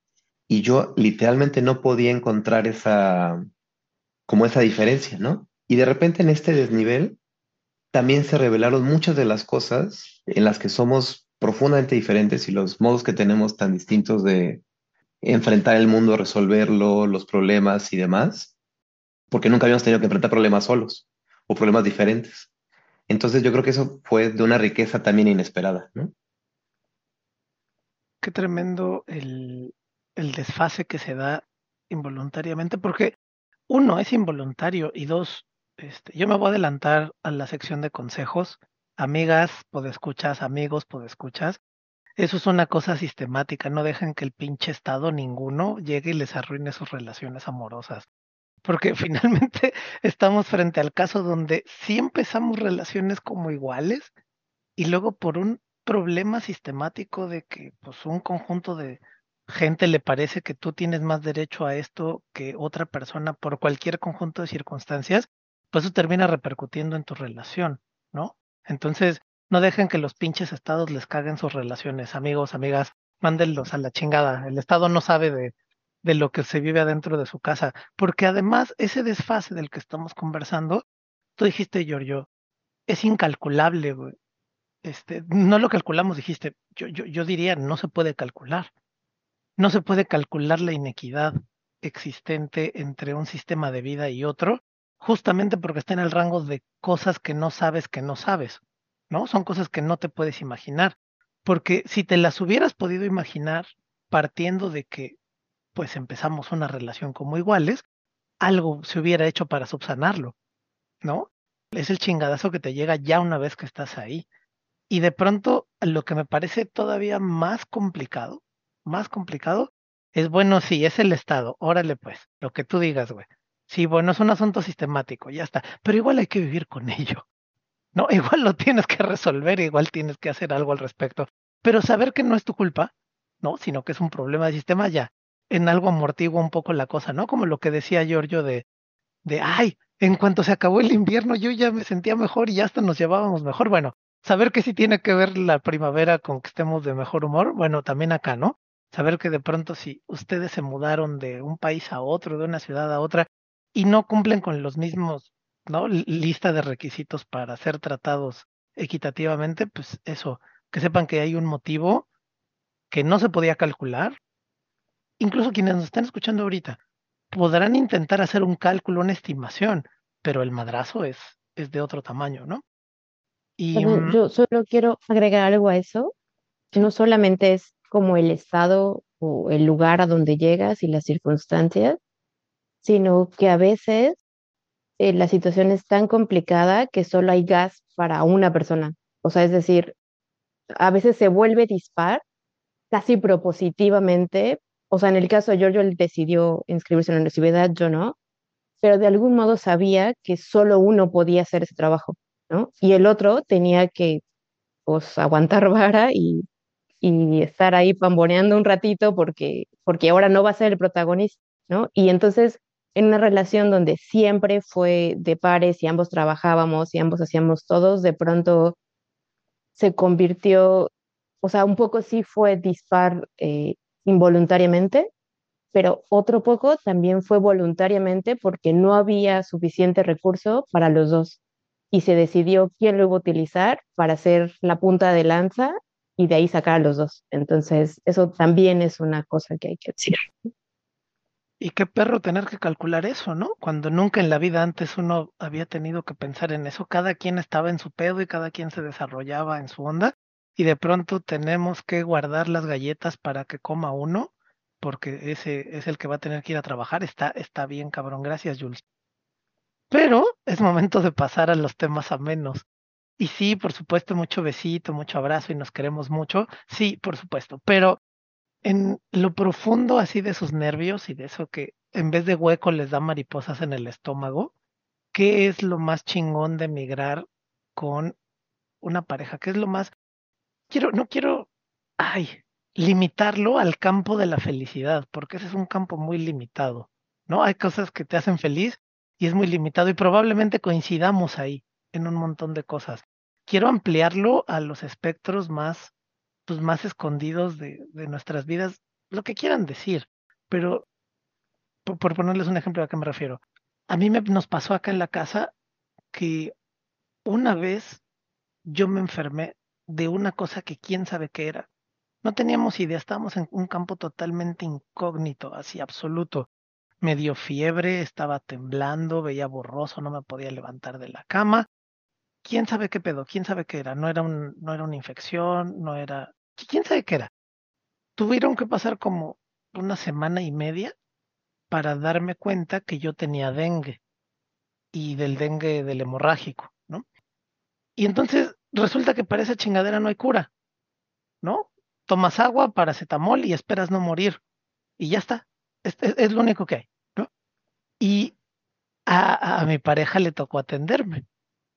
Y yo literalmente no podía encontrar esa, como esa diferencia, ¿no? Y de repente en este desnivel también se revelaron muchas de las cosas en las que somos profundamente diferentes y los modos que tenemos tan distintos de enfrentar el mundo, resolverlo, los problemas y demás porque nunca habíamos tenido que enfrentar problemas solos o problemas diferentes. Entonces yo creo que eso fue de una riqueza también inesperada, ¿no? Qué tremendo el, el desfase que se da involuntariamente, porque uno es involuntario y dos, este, yo me voy a adelantar a la sección de consejos. Amigas, podescuchas, amigos, podescuchas. Eso es una cosa sistemática. No dejen que el pinche estado ninguno llegue y les arruine sus relaciones amorosas. Porque [LAUGHS] finalmente estamos frente al caso donde sí empezamos relaciones como iguales y luego por un problema sistemático de que pues un conjunto de gente le parece que tú tienes más derecho a esto que otra persona por cualquier conjunto de circunstancias, pues eso termina repercutiendo en tu relación, ¿no? Entonces, no dejen que los pinches estados les caguen sus relaciones, amigos, amigas, mándenlos a la chingada. El estado no sabe de, de lo que se vive adentro de su casa, porque además ese desfase del que estamos conversando, tú dijiste, Giorgio, es incalculable, güey. Este, no lo calculamos, dijiste, yo, yo, yo diría, no se puede calcular. No se puede calcular la inequidad existente entre un sistema de vida y otro, justamente porque está en el rango de cosas que no sabes que no sabes, ¿no? Son cosas que no te puedes imaginar, porque si te las hubieras podido imaginar partiendo de que pues empezamos una relación como iguales, algo se hubiera hecho para subsanarlo, ¿no? Es el chingadazo que te llega ya una vez que estás ahí. Y de pronto, lo que me parece todavía más complicado más complicado es, bueno, sí, es el Estado, órale pues, lo que tú digas, güey. Sí, bueno, es un asunto sistemático, ya está, pero igual hay que vivir con ello. No, [LAUGHS] igual lo tienes que resolver, igual tienes que hacer algo al respecto, pero saber que no es tu culpa, no, sino que es un problema de sistema, ya, en algo amortigua un poco la cosa, ¿no? Como lo que decía Giorgio de, de, ay, en cuanto se acabó el invierno yo ya me sentía mejor y hasta nos llevábamos mejor. Bueno, saber que sí tiene que ver la primavera con que estemos de mejor humor, bueno, también acá, ¿no? Saber que de pronto si ustedes se mudaron de un país a otro, de una ciudad a otra, y no cumplen con los mismos, ¿no? Lista de requisitos para ser tratados equitativamente, pues eso, que sepan que hay un motivo que no se podía calcular. Incluso quienes nos están escuchando ahorita podrán intentar hacer un cálculo, una estimación, pero el madrazo es, es de otro tamaño, ¿no? Y, mm, yo solo quiero agregar algo a eso. No solamente es como el estado o el lugar a donde llegas y las circunstancias, sino que a veces eh, la situación es tan complicada que solo hay gas para una persona. O sea, es decir, a veces se vuelve dispar casi propositivamente. O sea, en el caso de Giorgio, él decidió inscribirse en la universidad, yo no, pero de algún modo sabía que solo uno podía hacer ese trabajo, ¿no? Y el otro tenía que, pues, aguantar [LAUGHS] vara y y estar ahí pamboneando un ratito porque, porque ahora no va a ser el protagonista, ¿no? Y entonces, en una relación donde siempre fue de pares y ambos trabajábamos y ambos hacíamos todos, de pronto se convirtió, o sea, un poco sí fue dispar eh, involuntariamente, pero otro poco también fue voluntariamente porque no había suficiente recurso para los dos y se decidió quién lo iba a utilizar para hacer la punta de lanza y de ahí sacar a los dos. Entonces, eso también es una cosa que hay que decir. Y qué perro tener que calcular eso, ¿no? Cuando nunca en la vida antes uno había tenido que pensar en eso, cada quien estaba en su pedo y cada quien se desarrollaba en su onda y de pronto tenemos que guardar las galletas para que coma uno, porque ese es el que va a tener que ir a trabajar. Está, está bien, cabrón. Gracias, Jules. Pero es momento de pasar a los temas a menos. Y sí, por supuesto, mucho besito, mucho abrazo y nos queremos mucho. Sí, por supuesto. Pero en lo profundo así de sus nervios y de eso que en vez de hueco les da mariposas en el estómago, ¿qué es lo más chingón de migrar con una pareja? ¿Qué es lo más... Quiero, no quiero, ay, limitarlo al campo de la felicidad, porque ese es un campo muy limitado, ¿no? Hay cosas que te hacen feliz y es muy limitado y probablemente coincidamos ahí en un montón de cosas. Quiero ampliarlo a los espectros más, pues más escondidos de, de nuestras vidas, lo que quieran decir, pero por, ponerles un ejemplo a qué me refiero. A mí me, nos pasó acá en la casa que una vez yo me enfermé de una cosa que quién sabe qué era. No teníamos idea, estábamos en un campo totalmente incógnito, así absoluto. me dio fiebre, estaba temblando, veía borroso, no me podía levantar de la cama. ¿Quién sabe qué pedo? ¿Quién sabe qué era? No era, no era una infección, no era... ¿Quién sabe qué era? Tuvieron que pasar como una semana y media para darme cuenta que yo tenía dengue y del dengue del hemorrágico, ¿no? Y entonces resulta que para esa chingadera no hay cura, ¿no? Tomas agua, paracetamol y esperas no morir. Y ya está. Es, es, lo único que hay, ¿no? Y a, a, mi pareja le tocó atenderme,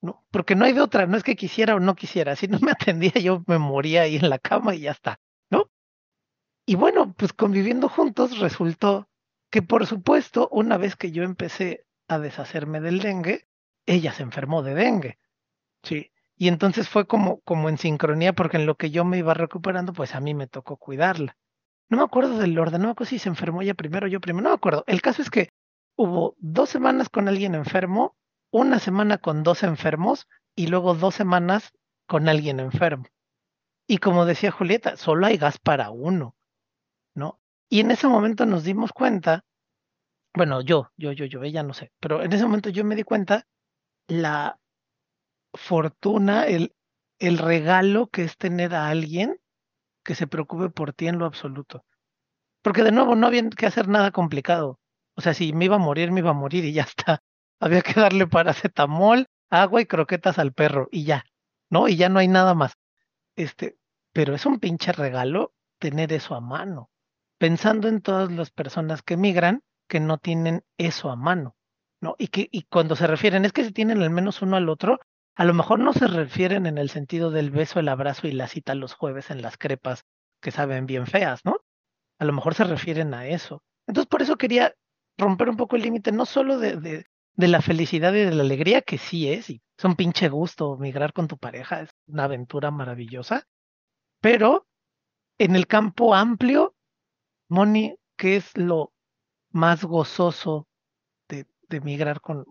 ¿no? Porque no hay de otra, no es que quisiera o no quisiera. Si no me [LAUGHS] atendía, yo me moría ahí en la cama y ya está, ¿no? Y bueno, pues conviviendo juntos resultó que, por supuesto, una vez que yo empecé a deshacerme del dengue, ella se enfermó de dengue, ¿sí? Y entonces fue como, como en sincronía, porque en lo que yo me iba recuperando, pues a mí me tocó cuidarla. No me acuerdo del orden, no me acuerdo si se enfermó ella primero yo primero, no me acuerdo. El caso es que hubo dos semanas con alguien enfermo, una semana con dos enfermos y luego dos semanas con alguien enfermo. Y como decía Julieta, solo hay gas para uno, ¿no? Y en ese momento nos dimos cuenta, bueno, yo, yo, yo, yo, ella no sé, pero en ese momento yo me di cuenta la fortuna, el, el regalo que es tener a alguien que se preocupe por ti en lo absoluto. Porque de nuevo no había que hacer nada complicado. O sea, si me iba a morir, me iba a morir y ya está. Había que darle paracetamol, agua y croquetas al perro y ya, ¿no? Y ya no hay nada más. Este, pero es un pinche regalo tener eso a mano. Pensando en todas las personas que migran que no tienen eso a mano, ¿no? Y que y cuando se refieren es que se tienen al menos uno al otro, a lo mejor no se refieren en el sentido del beso, el abrazo y la cita los jueves en las crepas que saben bien feas, ¿no? A lo mejor se refieren a eso. Entonces, por eso quería romper un poco el límite, no solo de, de, de, la felicidad y de la alegría, que sí es, y es un pinche gusto migrar con tu pareja, es una aventura maravillosa, pero en el campo amplio, Moni, ¿qué es lo más gozoso de, migrar con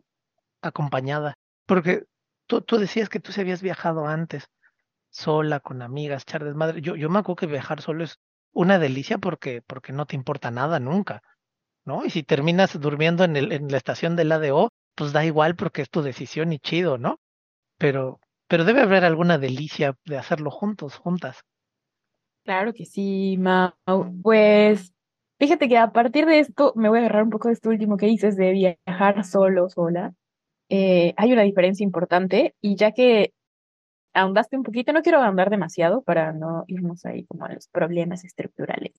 acompañada? Porque tú, tú decías que tú se habías viajado antes, sola, con amigas, echar desmadre. Yo, yo me acuerdo que viajar solo es una delicia porque, porque no te importa nada nunca, ¿no? Y si terminas durmiendo en, el, en la estación del ADO, pues da igual porque es tu decisión y chido, ¿no? Pero, pero debe haber alguna delicia de hacerlo juntos, juntas. Claro que sí, Mau. Pues fíjate que a partir de esto me voy a agarrar un poco de esto último que dices de viajar solo, sola eh, hay una diferencia importante y ya que ahondaste un poquito, no quiero ahondar demasiado para no irnos ahí como a los problemas estructurales,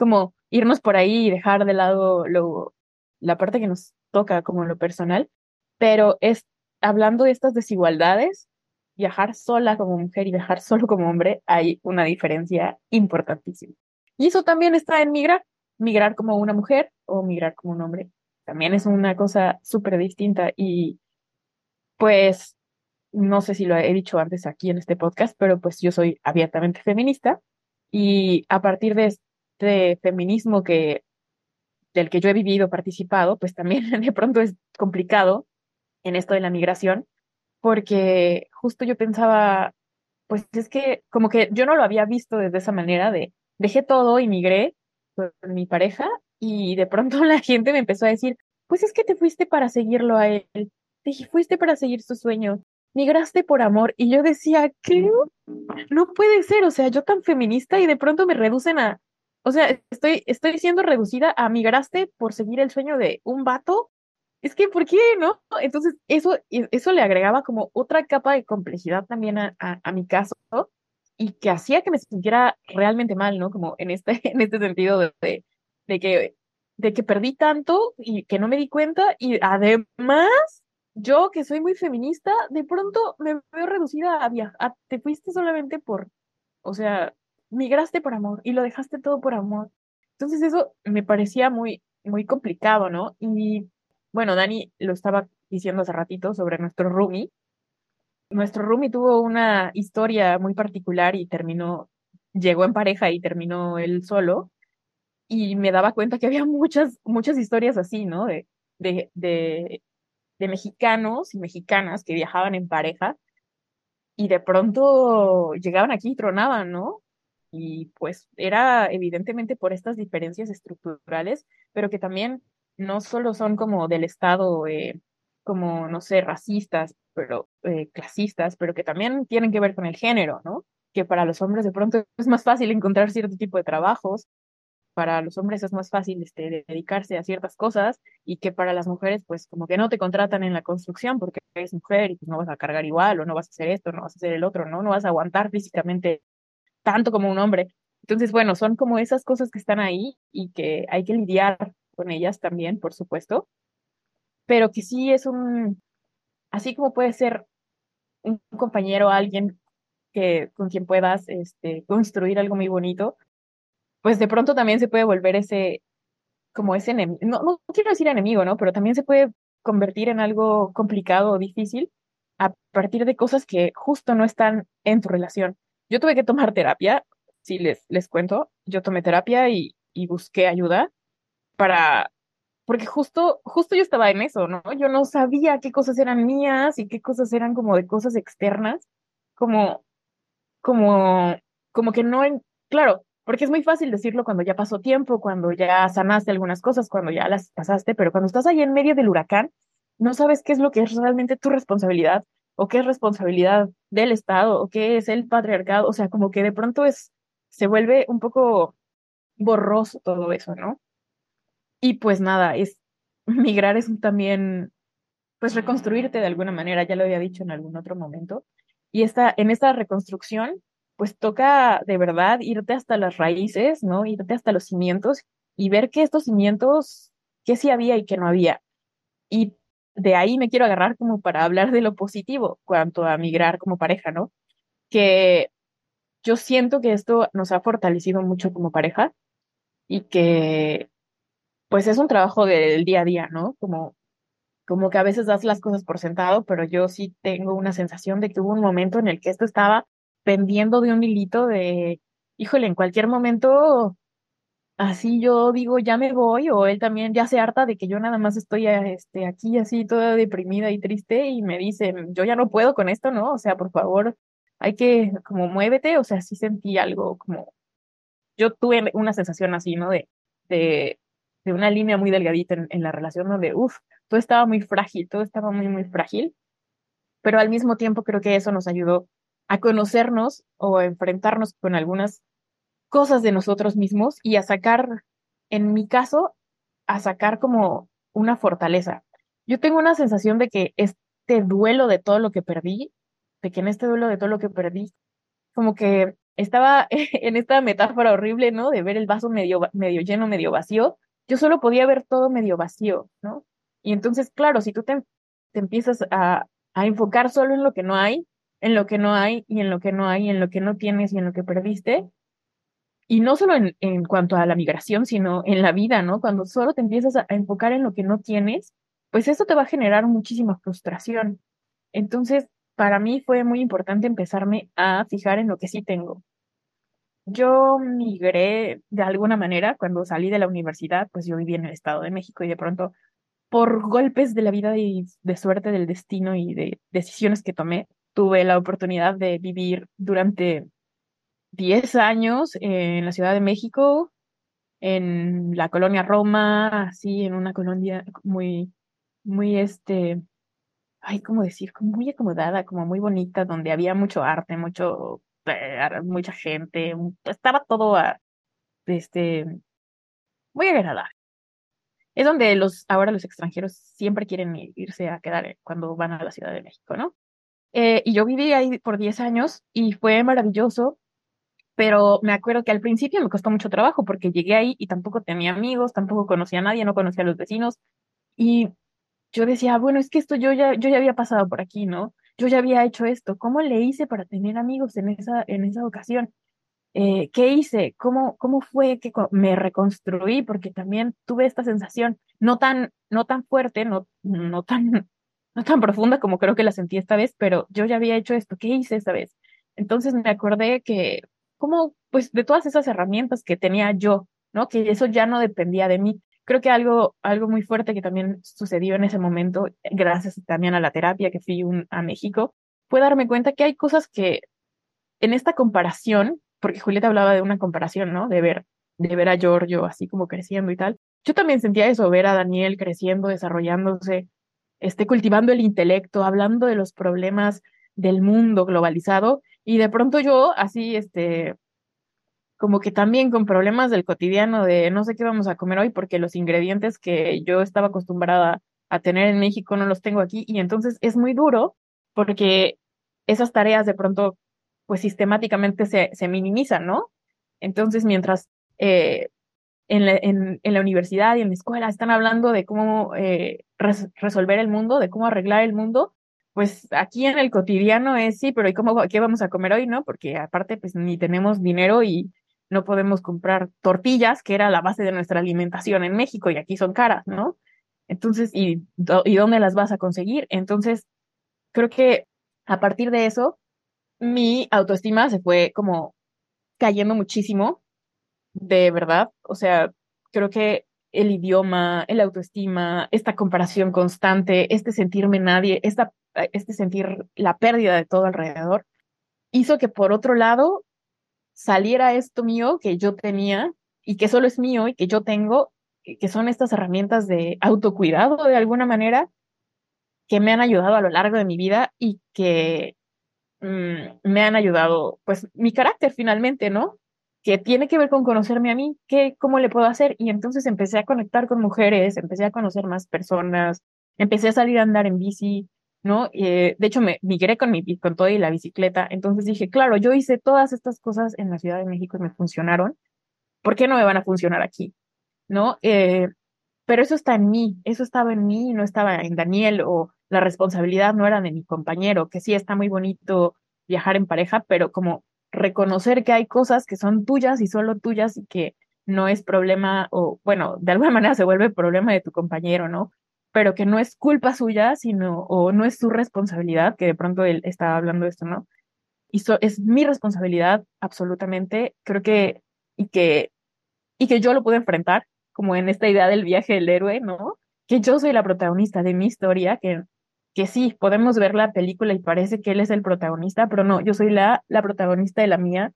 como irnos por ahí y dejar de lado lo, la parte que nos toca como lo personal, pero es hablando de estas desigualdades, viajar sola como mujer y viajar [LAUGHS] solo como hombre, hay una diferencia importantísima. Y eso también está en migrar, migrar como una mujer o migrar como un hombre también es una cosa súper distinta y pues no sé si lo he dicho antes aquí en este podcast, pero pues yo soy abiertamente feminista y a partir de este feminismo que del que yo he vivido, participado, pues también [LAUGHS] de pronto es complicado en esto de la migración, porque justo yo pensaba, pues es que como que yo no lo había visto desde esa manera de dejé todo y migré con mi pareja y de pronto [LAUGHS] la gente me empezó a decir, pues es que te fuiste para seguirlo a él, te fuiste para seguir su sueño, migraste por amor. Y yo decía, ¿qué? No puede ser, o sea, yo tan feminista y de pronto me reducen a, o sea, estoy, estoy siendo reducida a migraste por seguir el sueño de un vato. Es que, ¿por qué no? Entonces, eso, eso le agregaba como otra capa de complejidad también a, a, mi caso, y que hacía que me sintiera realmente mal, ¿no? Como en este, [LAUGHS] en este sentido de, de que, de que perdí tanto y que no me di cuenta y además yo que soy muy feminista, de pronto me veo reducida a viajar, te fuiste solamente por, o sea, migraste por amor y lo dejaste todo por amor. Entonces eso me parecía muy, muy complicado, ¿no? Y bueno, Dani lo estaba diciendo hace ratito sobre nuestro roomie. Nuestro roomie tuvo una historia muy particular y terminó, llegó en pareja y terminó él solo y me daba cuenta que había muchas, muchas historias así, ¿no? De, de, de, de mexicanos y mexicanas que viajaban en pareja y de pronto llegaban aquí y tronaban, ¿no? Y pues era evidentemente por estas diferencias estructurales, pero que también no solo son como del Estado, eh, como, no sé, racistas, pero eh, clasistas, pero que también tienen que ver con el género, ¿no? Que para los hombres de pronto es más fácil encontrar cierto tipo de trabajos, para los hombres es más fácil este, dedicarse a ciertas cosas y que para las mujeres pues como que no te contratan en la construcción porque eres mujer y pues no vas a cargar igual o no vas a hacer esto, no vas a hacer el otro, ¿no? No vas a aguantar físicamente tanto como un hombre. Entonces, bueno, son como esas cosas que están ahí y que hay que lidiar con ellas también, por supuesto, pero que sí es un, así como puede ser un compañero, alguien que con quien puedas este, construir algo muy bonito, pues de pronto también se puede volver ese, como ese enemigo, no, no quiero decir enemigo, ¿no? Pero también se puede convertir en algo complicado o difícil a partir de cosas que justo no están en tu relación. Yo tuve que tomar terapia, si les, les cuento, yo tomé terapia y, y busqué ayuda para, porque justo, justo yo estaba en eso, ¿no? Yo no sabía qué cosas eran mías y qué cosas eran como de cosas externas, como, como, como que no, en, claro, porque es muy fácil decirlo cuando ya pasó tiempo, cuando ya sanaste algunas cosas, cuando ya las pasaste, pero cuando estás ahí en medio del huracán, no sabes qué es lo que es realmente tu responsabilidad o qué es responsabilidad del Estado o qué es el patriarcado, o sea, como que de pronto es, se vuelve un poco borroso todo eso, ¿no? Y pues nada, es migrar es también, pues reconstruirte de alguna manera, ya lo había dicho en algún otro momento. Y esta, en esta reconstrucción, pues toca de verdad irte hasta las raíces, ¿no? Irte hasta los cimientos y ver que estos cimientos, qué sí había y qué no había. Y de ahí me quiero agarrar como para hablar de lo positivo cuanto a migrar como pareja, ¿no? Que yo siento que esto nos ha fortalecido mucho como pareja y que pues es un trabajo del día a día, ¿no? Como, como que a veces das las cosas por sentado, pero yo sí tengo una sensación de que hubo un momento en el que esto estaba pendiendo de un hilito de, híjole, en cualquier momento, así yo digo, ya me voy, o él también ya se harta de que yo nada más estoy este, aquí así toda deprimida y triste y me dice, yo ya no puedo con esto, ¿no? O sea, por favor, hay que, como muévete, o sea, sí sentí algo como, yo tuve una sensación así, ¿no? De, de, de una línea muy delgadita en, la relación donde, uff, todo estaba muy frágil, todo estaba muy, muy frágil, pero al mismo tiempo creo que eso nos ayudó a conocernos o a enfrentarnos con algunas cosas de nosotros mismos y a sacar, en mi caso, a sacar como una fortaleza. Yo tengo una sensación de que este duelo de todo lo que perdí, de que en este duelo de todo lo que perdí, como que estaba [LAUGHS] en esta metáfora horrible, ¿no? De ver el vaso medio, medio lleno, medio vacío. Yo solo podía ver todo medio vacío, ¿no? Y entonces, claro, si tú te, te empiezas a, a enfocar solo en lo que no hay, en lo que no hay y en lo que no hay, en lo que no tienes y en lo que perdiste. Y no solo en, en cuanto a la migración, sino en la vida, ¿no? Cuando solo te empiezas a, enfocar en lo que no tienes, pues eso te va a generar muchísima frustración. Entonces, para mí fue muy importante empezarme a fijar en lo que sí tengo. Yo migré de alguna manera cuando salí de la universidad, pues yo viví en el Estado de México y de pronto, por golpes de la vida y de suerte del destino y de decisiones que tomé, tuve la oportunidad de vivir durante 10 años en la Ciudad de México, en la colonia Roma, así, en una colonia muy, muy, este, ay, ¿cómo decir? Como muy acomodada, como muy bonita, donde había mucho arte, mucho, eh, mucha gente, estaba todo, a, este, muy agradable. Es donde los, ahora los extranjeros siempre quieren irse a quedar cuando van a la Ciudad de México, ¿no? Eh, y yo viví ahí por 10 años y fue maravilloso, pero me acuerdo que al principio me costó mucho trabajo porque llegué ahí y tampoco tenía amigos, tampoco conocía a nadie, no conocía a los vecinos. Y yo decía, bueno, es que esto yo ya, yo ya había pasado por aquí, ¿no? Yo ya había hecho esto. ¿Cómo le hice para tener amigos en esa, en esa ocasión? Eh, ¿Qué hice? ¿Cómo, ¿Cómo fue que me reconstruí? Porque también tuve esta sensación, no tan, no tan fuerte, no, no tan [LAUGHS] no tan profunda como creo que la sentí esta vez, pero yo ya había hecho esto, ¿qué hice esta vez? Entonces me acordé que, como, pues, de todas esas herramientas que tenía yo, ¿no? Que eso ya no dependía de mí. Creo que algo, algo muy fuerte que también sucedió en ese momento, gracias también a la terapia que fui a México, fue darme cuenta que hay cosas que en esta comparación, porque Julieta hablaba de una comparación, ¿no? De ver, de ver a Giorgio así como creciendo y tal, yo también sentía eso, ver a Daniel creciendo, desarrollándose, este, cultivando el intelecto, hablando de los problemas del mundo globalizado, y de pronto yo así, este, como que también con problemas del cotidiano de no sé qué vamos a comer hoy porque los ingredientes que yo estaba acostumbrada a tener en México no los tengo aquí y entonces es muy duro porque esas tareas de pronto pues sistemáticamente se, se minimizan, ¿no? Entonces mientras eh, en, la, en, en, la universidad y en la escuela están hablando de cómo eh, res, resolver el mundo, de cómo arreglar el mundo, pues aquí en el cotidiano es sí, pero ¿y cómo, qué vamos a comer hoy, no? Porque aparte pues ni tenemos dinero y no podemos comprar tortillas, que era la base de nuestra alimentación en México y aquí son caras, ¿no? Entonces, ¿y, ¿y dónde las vas a conseguir? Entonces, creo que a partir de eso, mi autoestima se fue como cayendo muchísimo, de verdad. O sea, creo que el idioma, el autoestima, esta comparación constante, este sentirme nadie, esta, este sentir la pérdida de todo alrededor, hizo que por otro lado saliera esto mío que yo tenía y que solo es mío y que yo tengo que son estas herramientas de autocuidado de alguna manera que me han ayudado a lo largo de mi vida y que mmm, me han ayudado, pues, mi carácter finalmente, ¿no? Que tiene que ver con conocerme a mí, ¿qué, ¿cómo le puedo hacer? Y entonces empecé a conectar con mujeres, empecé a conocer más personas, empecé a salir a andar en bici, ¿no? Eh, de hecho, me migré con, mi, con todo y la bicicleta, entonces dije, claro, yo hice todas estas cosas en la Ciudad de México y me funcionaron, ¿por qué no me van a funcionar aquí? ¿no? Eh, pero eso está en mí, eso estaba en mí, no estaba en Daniel o la responsabilidad no era de mi compañero, que sí está muy bonito viajar en pareja, pero como reconocer que hay cosas que son tuyas y solo tuyas y que no es problema o bueno, de alguna [LAUGHS] manera se vuelve problema de tu compañero, ¿no? Pero que no es culpa suya, sino o no es su responsabilidad, que de pronto él estaba hablando de esto, ¿no? Y so, es mi responsabilidad absolutamente, creo que y que y que yo lo pude enfrentar como en esta idea del viaje del héroe, ¿no? Que yo soy la protagonista de mi historia, que, que sí, podemos ver la película y parece que él es el protagonista, pero no, yo soy la, la protagonista de la mía.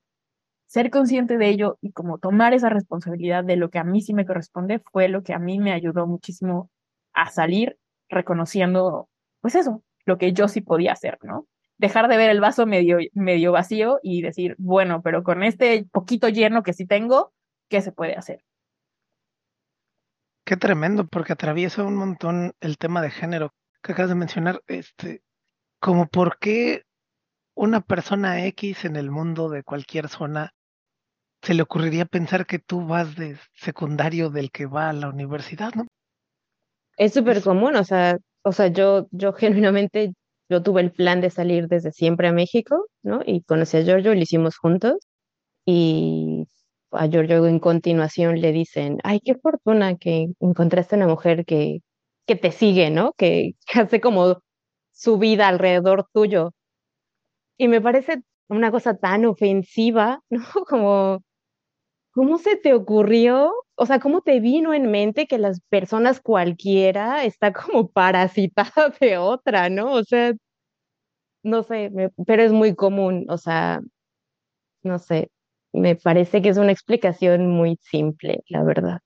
Ser consciente de ello y como tomar esa responsabilidad de lo que a mí sí me corresponde fue lo que a mí me ayudó muchísimo a salir reconociendo, pues eso, lo que yo sí podía hacer, ¿no? Dejar de ver el vaso medio, medio vacío y decir, bueno, pero con este poquito lleno que sí tengo, ¿qué se puede hacer? Qué tremendo, porque atraviesa un montón el tema de género que acabas de mencionar, este, como por qué una persona X en el mundo de cualquier zona se le ocurriría pensar que tú vas de secundario del que va a la universidad, ¿no? Es súper común, o sea, o sea, yo, yo genuinamente, yo tuve el plan de salir desde siempre a México, ¿no? Y conocí a Giorgio, lo hicimos juntos, y a Giorgio en continuación le dicen, ay, qué fortuna que encontraste una mujer que, que te sigue, ¿no? [LAUGHS] Que, hace como su vida alrededor tuyo. Y me parece una cosa tan ofensiva, [LAUGHS] ¿no? Como, ¿cómo se te ocurrió? O sea, ¿cómo te vino en mente que las personas cualquiera está como parasitada [LAUGHS] de otra, ¿no? O sea, no sé, pero es muy común, o sea, no sé, me parece que es una explicación muy simple, la verdad.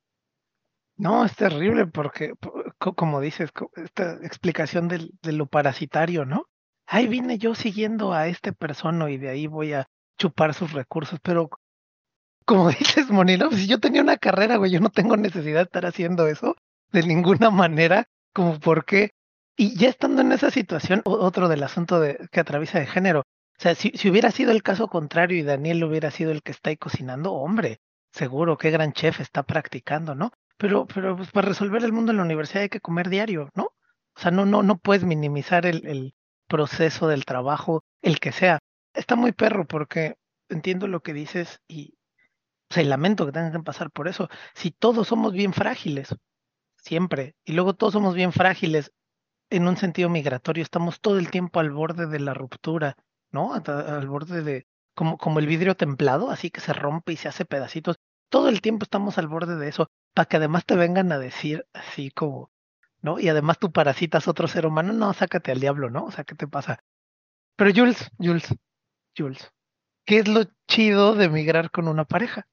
No, es terrible porque, como dices, esta explicación de, de lo parasitario, ¿no? Ahí vine yo siguiendo a este persona y de ahí voy a chupar sus recursos, pero como [LAUGHS] dices, Monilo, si yo tenía una carrera, güey, yo no tengo necesidad de estar haciendo eso de ninguna [LAUGHS] manera, como por qué. Y ya estando en esa situación, otro del asunto de, que atraviesa de género, o sea, si, si hubiera sido el caso contrario y Daniel hubiera sido el que está ahí cocinando, hombre, seguro, qué gran chef está practicando, ¿no? Pero, pero pues para resolver el mundo en la universidad hay que comer diario, ¿no? O sea, no, no, no puedes minimizar el, el proceso del trabajo, el que sea. Está muy perro porque entiendo lo que dices y, o sea, lamento que tengan que pasar por eso. Si todos somos bien frágiles, siempre, y luego todos somos bien frágiles en un sentido migratorio, estamos todo el tiempo al borde de la ruptura ¿no? Al borde de, como, como el vidrio templado, así que se rompe y se hace pedacitos. Todo el tiempo estamos al borde de eso, para que además te vengan a decir así como, ¿no? Y además tú parasitas otro ser humano, no, sácate al diablo, ¿no? O sea, ¿qué te pasa? Pero Jules, Jules, Jules, ¿qué es lo chido de migrar con una pareja?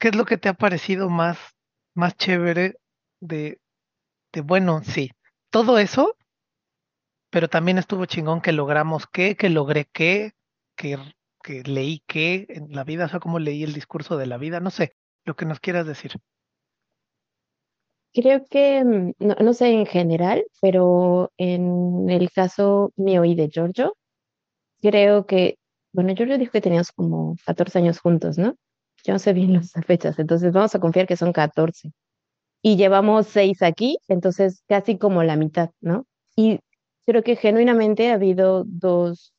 ¿Qué es lo que te ha parecido más, más chévere de, de, bueno, sí, todo eso, pero también estuvo chingón que logramos qué, que logré qué, que, que leí qué en la vida, o sea, como leí el discurso de la vida, no sé, lo que nos quieras decir. Creo que, mm, no, no sé en general, pero en el caso mío y de Giorgio, creo que, bueno, Giorgio dijo que teníamos como 14 años juntos, ¿no? Yo no sé bien las [LAUGHS] fechas, entonces vamos a confiar que son 14. Y llevamos 6 aquí, entonces casi como la mitad, ¿no? Y creo que genuinamente ha habido dos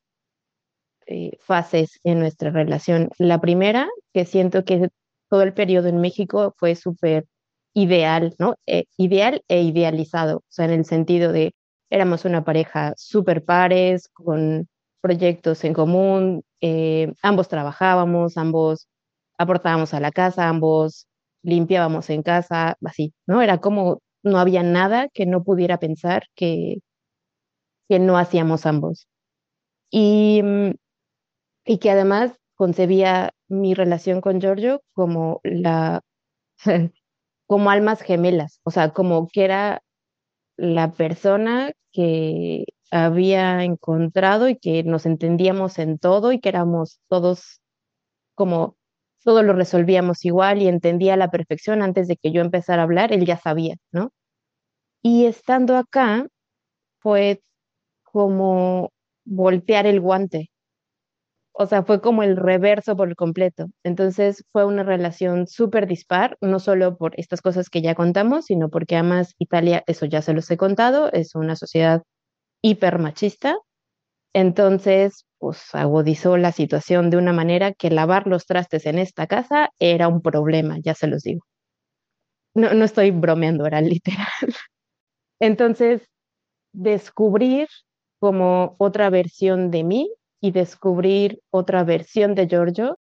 eh, fases en nuestra relación. La primera, que siento que todo el periodo en México fue súper ideal, ¿no? Eh, ideal e idealizado, o sea, en el sentido de éramos una pareja súper pares, con proyectos en común, eh, ambos trabajábamos, ambos aportábamos a la casa, ambos limpiábamos en casa, así, ¿no? Era como no había nada que no pudiera pensar que, que no hacíamos ambos. Y, y que además concebía mi relación con Giorgio como la [LAUGHS] como almas gemelas, o sea, como que era la persona que había encontrado y que nos entendíamos en todo y que éramos todos como todo lo resolvíamos igual y entendía a la perfección antes de que yo empezara a hablar, él ya sabía, ¿no? Y estando acá fue como voltear el guante, o sea, fue como el reverso por completo. Entonces fue una relación súper dispar, no solo por estas cosas que ya contamos, sino porque además Italia, eso ya se los he contado, es una sociedad hiper machista. Entonces, pues agudizó la situación de una manera que lavar los trastes en esta casa era un problema, ya se los digo. No, no estoy bromeando, era literal. Entonces, descubrir como otra versión de mí y descubrir otra versión de Giorgio,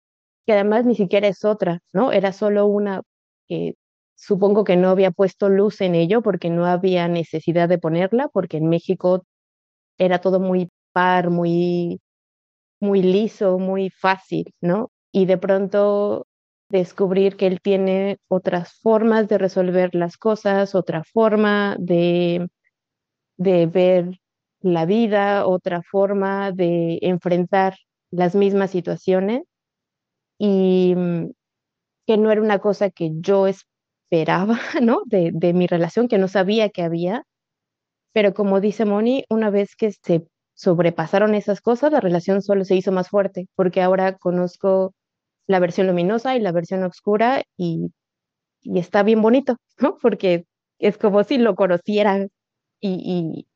que además ni siquiera es otra, ¿no? Era solo una que supongo que no había puesto luz en ello porque no había necesidad de ponerla, porque en México era todo muy par, muy, muy liso, muy fácil, ¿no? Y de pronto descubrir que él tiene otras formas de resolver las cosas, otra forma de, de ver la vida, otra forma de enfrentar las mismas situaciones y mm, que no era una cosa que yo esperaba, [LAUGHS] ¿no? De, de mi relación, que no sabía que había, pero como dice Moni, una vez que se sobrepasaron esas cosas, la relación solo se hizo más fuerte, porque ahora conozco la versión luminosa y la versión oscura y, y está bien bonito, [LAUGHS] ¿no? Porque es como si lo conocieran y, y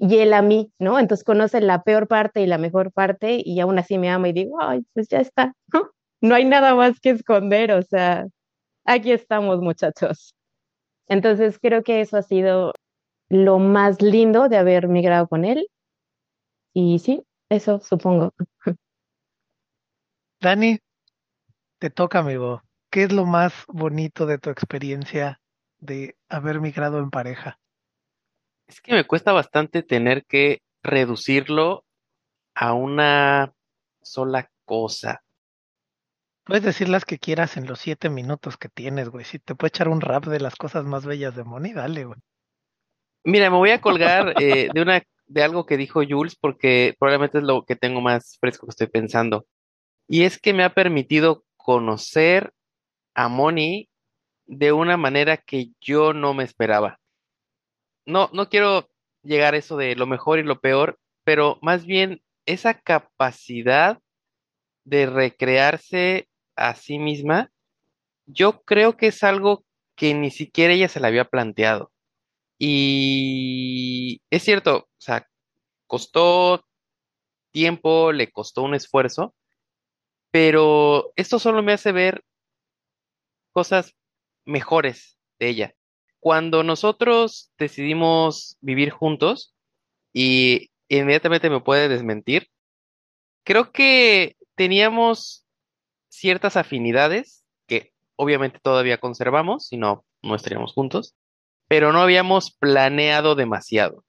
él a mí, ¿no? Entonces conoce la peor parte y la mejor parte y aún así me ama y digo, ay, pues ya está, [LAUGHS] ¿no? No hay nada más que esconder, o sea, aquí estamos muchachos. Entonces creo que eso ha sido lo más lindo de haber migrado con él. Y sí, eso supongo. [LAUGHS] Dani, te toca, amigo. ¿Qué es lo más bonito de tu experiencia de haber migrado en pareja? Es que me cuesta bastante tener que reducirlo a una sola cosa. Puedes decir las que quieras en los siete minutos que tienes, güey. Si te puedo echar un rap de las cosas más bellas de Moni, dale, güey. Mira, me voy a colgar [LAUGHS] eh, de una de algo que dijo Jules porque probablemente es lo que tengo más fresco que estoy pensando. Y es que me ha permitido conocer a Moni de una manera que yo no me esperaba no, no quiero llegar a eso de lo mejor y lo peor, pero más bien esa capacidad de recrearse a sí misma, yo creo que es algo que ni siquiera ella se la había planteado. Y es cierto, o sea, costó tiempo, le costó un esfuerzo, pero esto solo me hace ver cosas mejores de ella cuando nosotros decidimos vivir juntos, y inmediatamente me puede desmentir, creo que teníamos ciertas afinidades que obviamente todavía conservamos, si no, no estaríamos juntos, pero no habíamos planeado demasiado.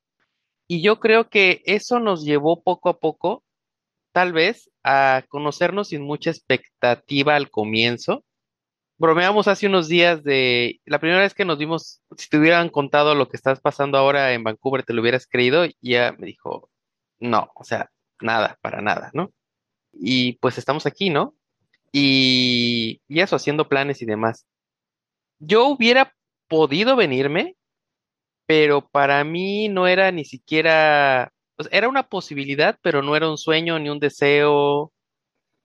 Y yo creo que eso nos llevó poco a poco, tal vez, a conocernos sin mucha expectativa al comienzo, bromeamos hace unos días de la primera vez que nos vimos, si te hubieran contado lo que estás pasando ahora en Vancouver, te lo hubieras creído, y ella me dijo, no, o sea, nada, para nada, ¿no? Y pues estamos aquí, ¿no? Y, y eso, haciendo planes y demás. Yo hubiera podido venirme, pero para mí no era ni siquiera, era una posibilidad, pero no era un sueño ni un deseo.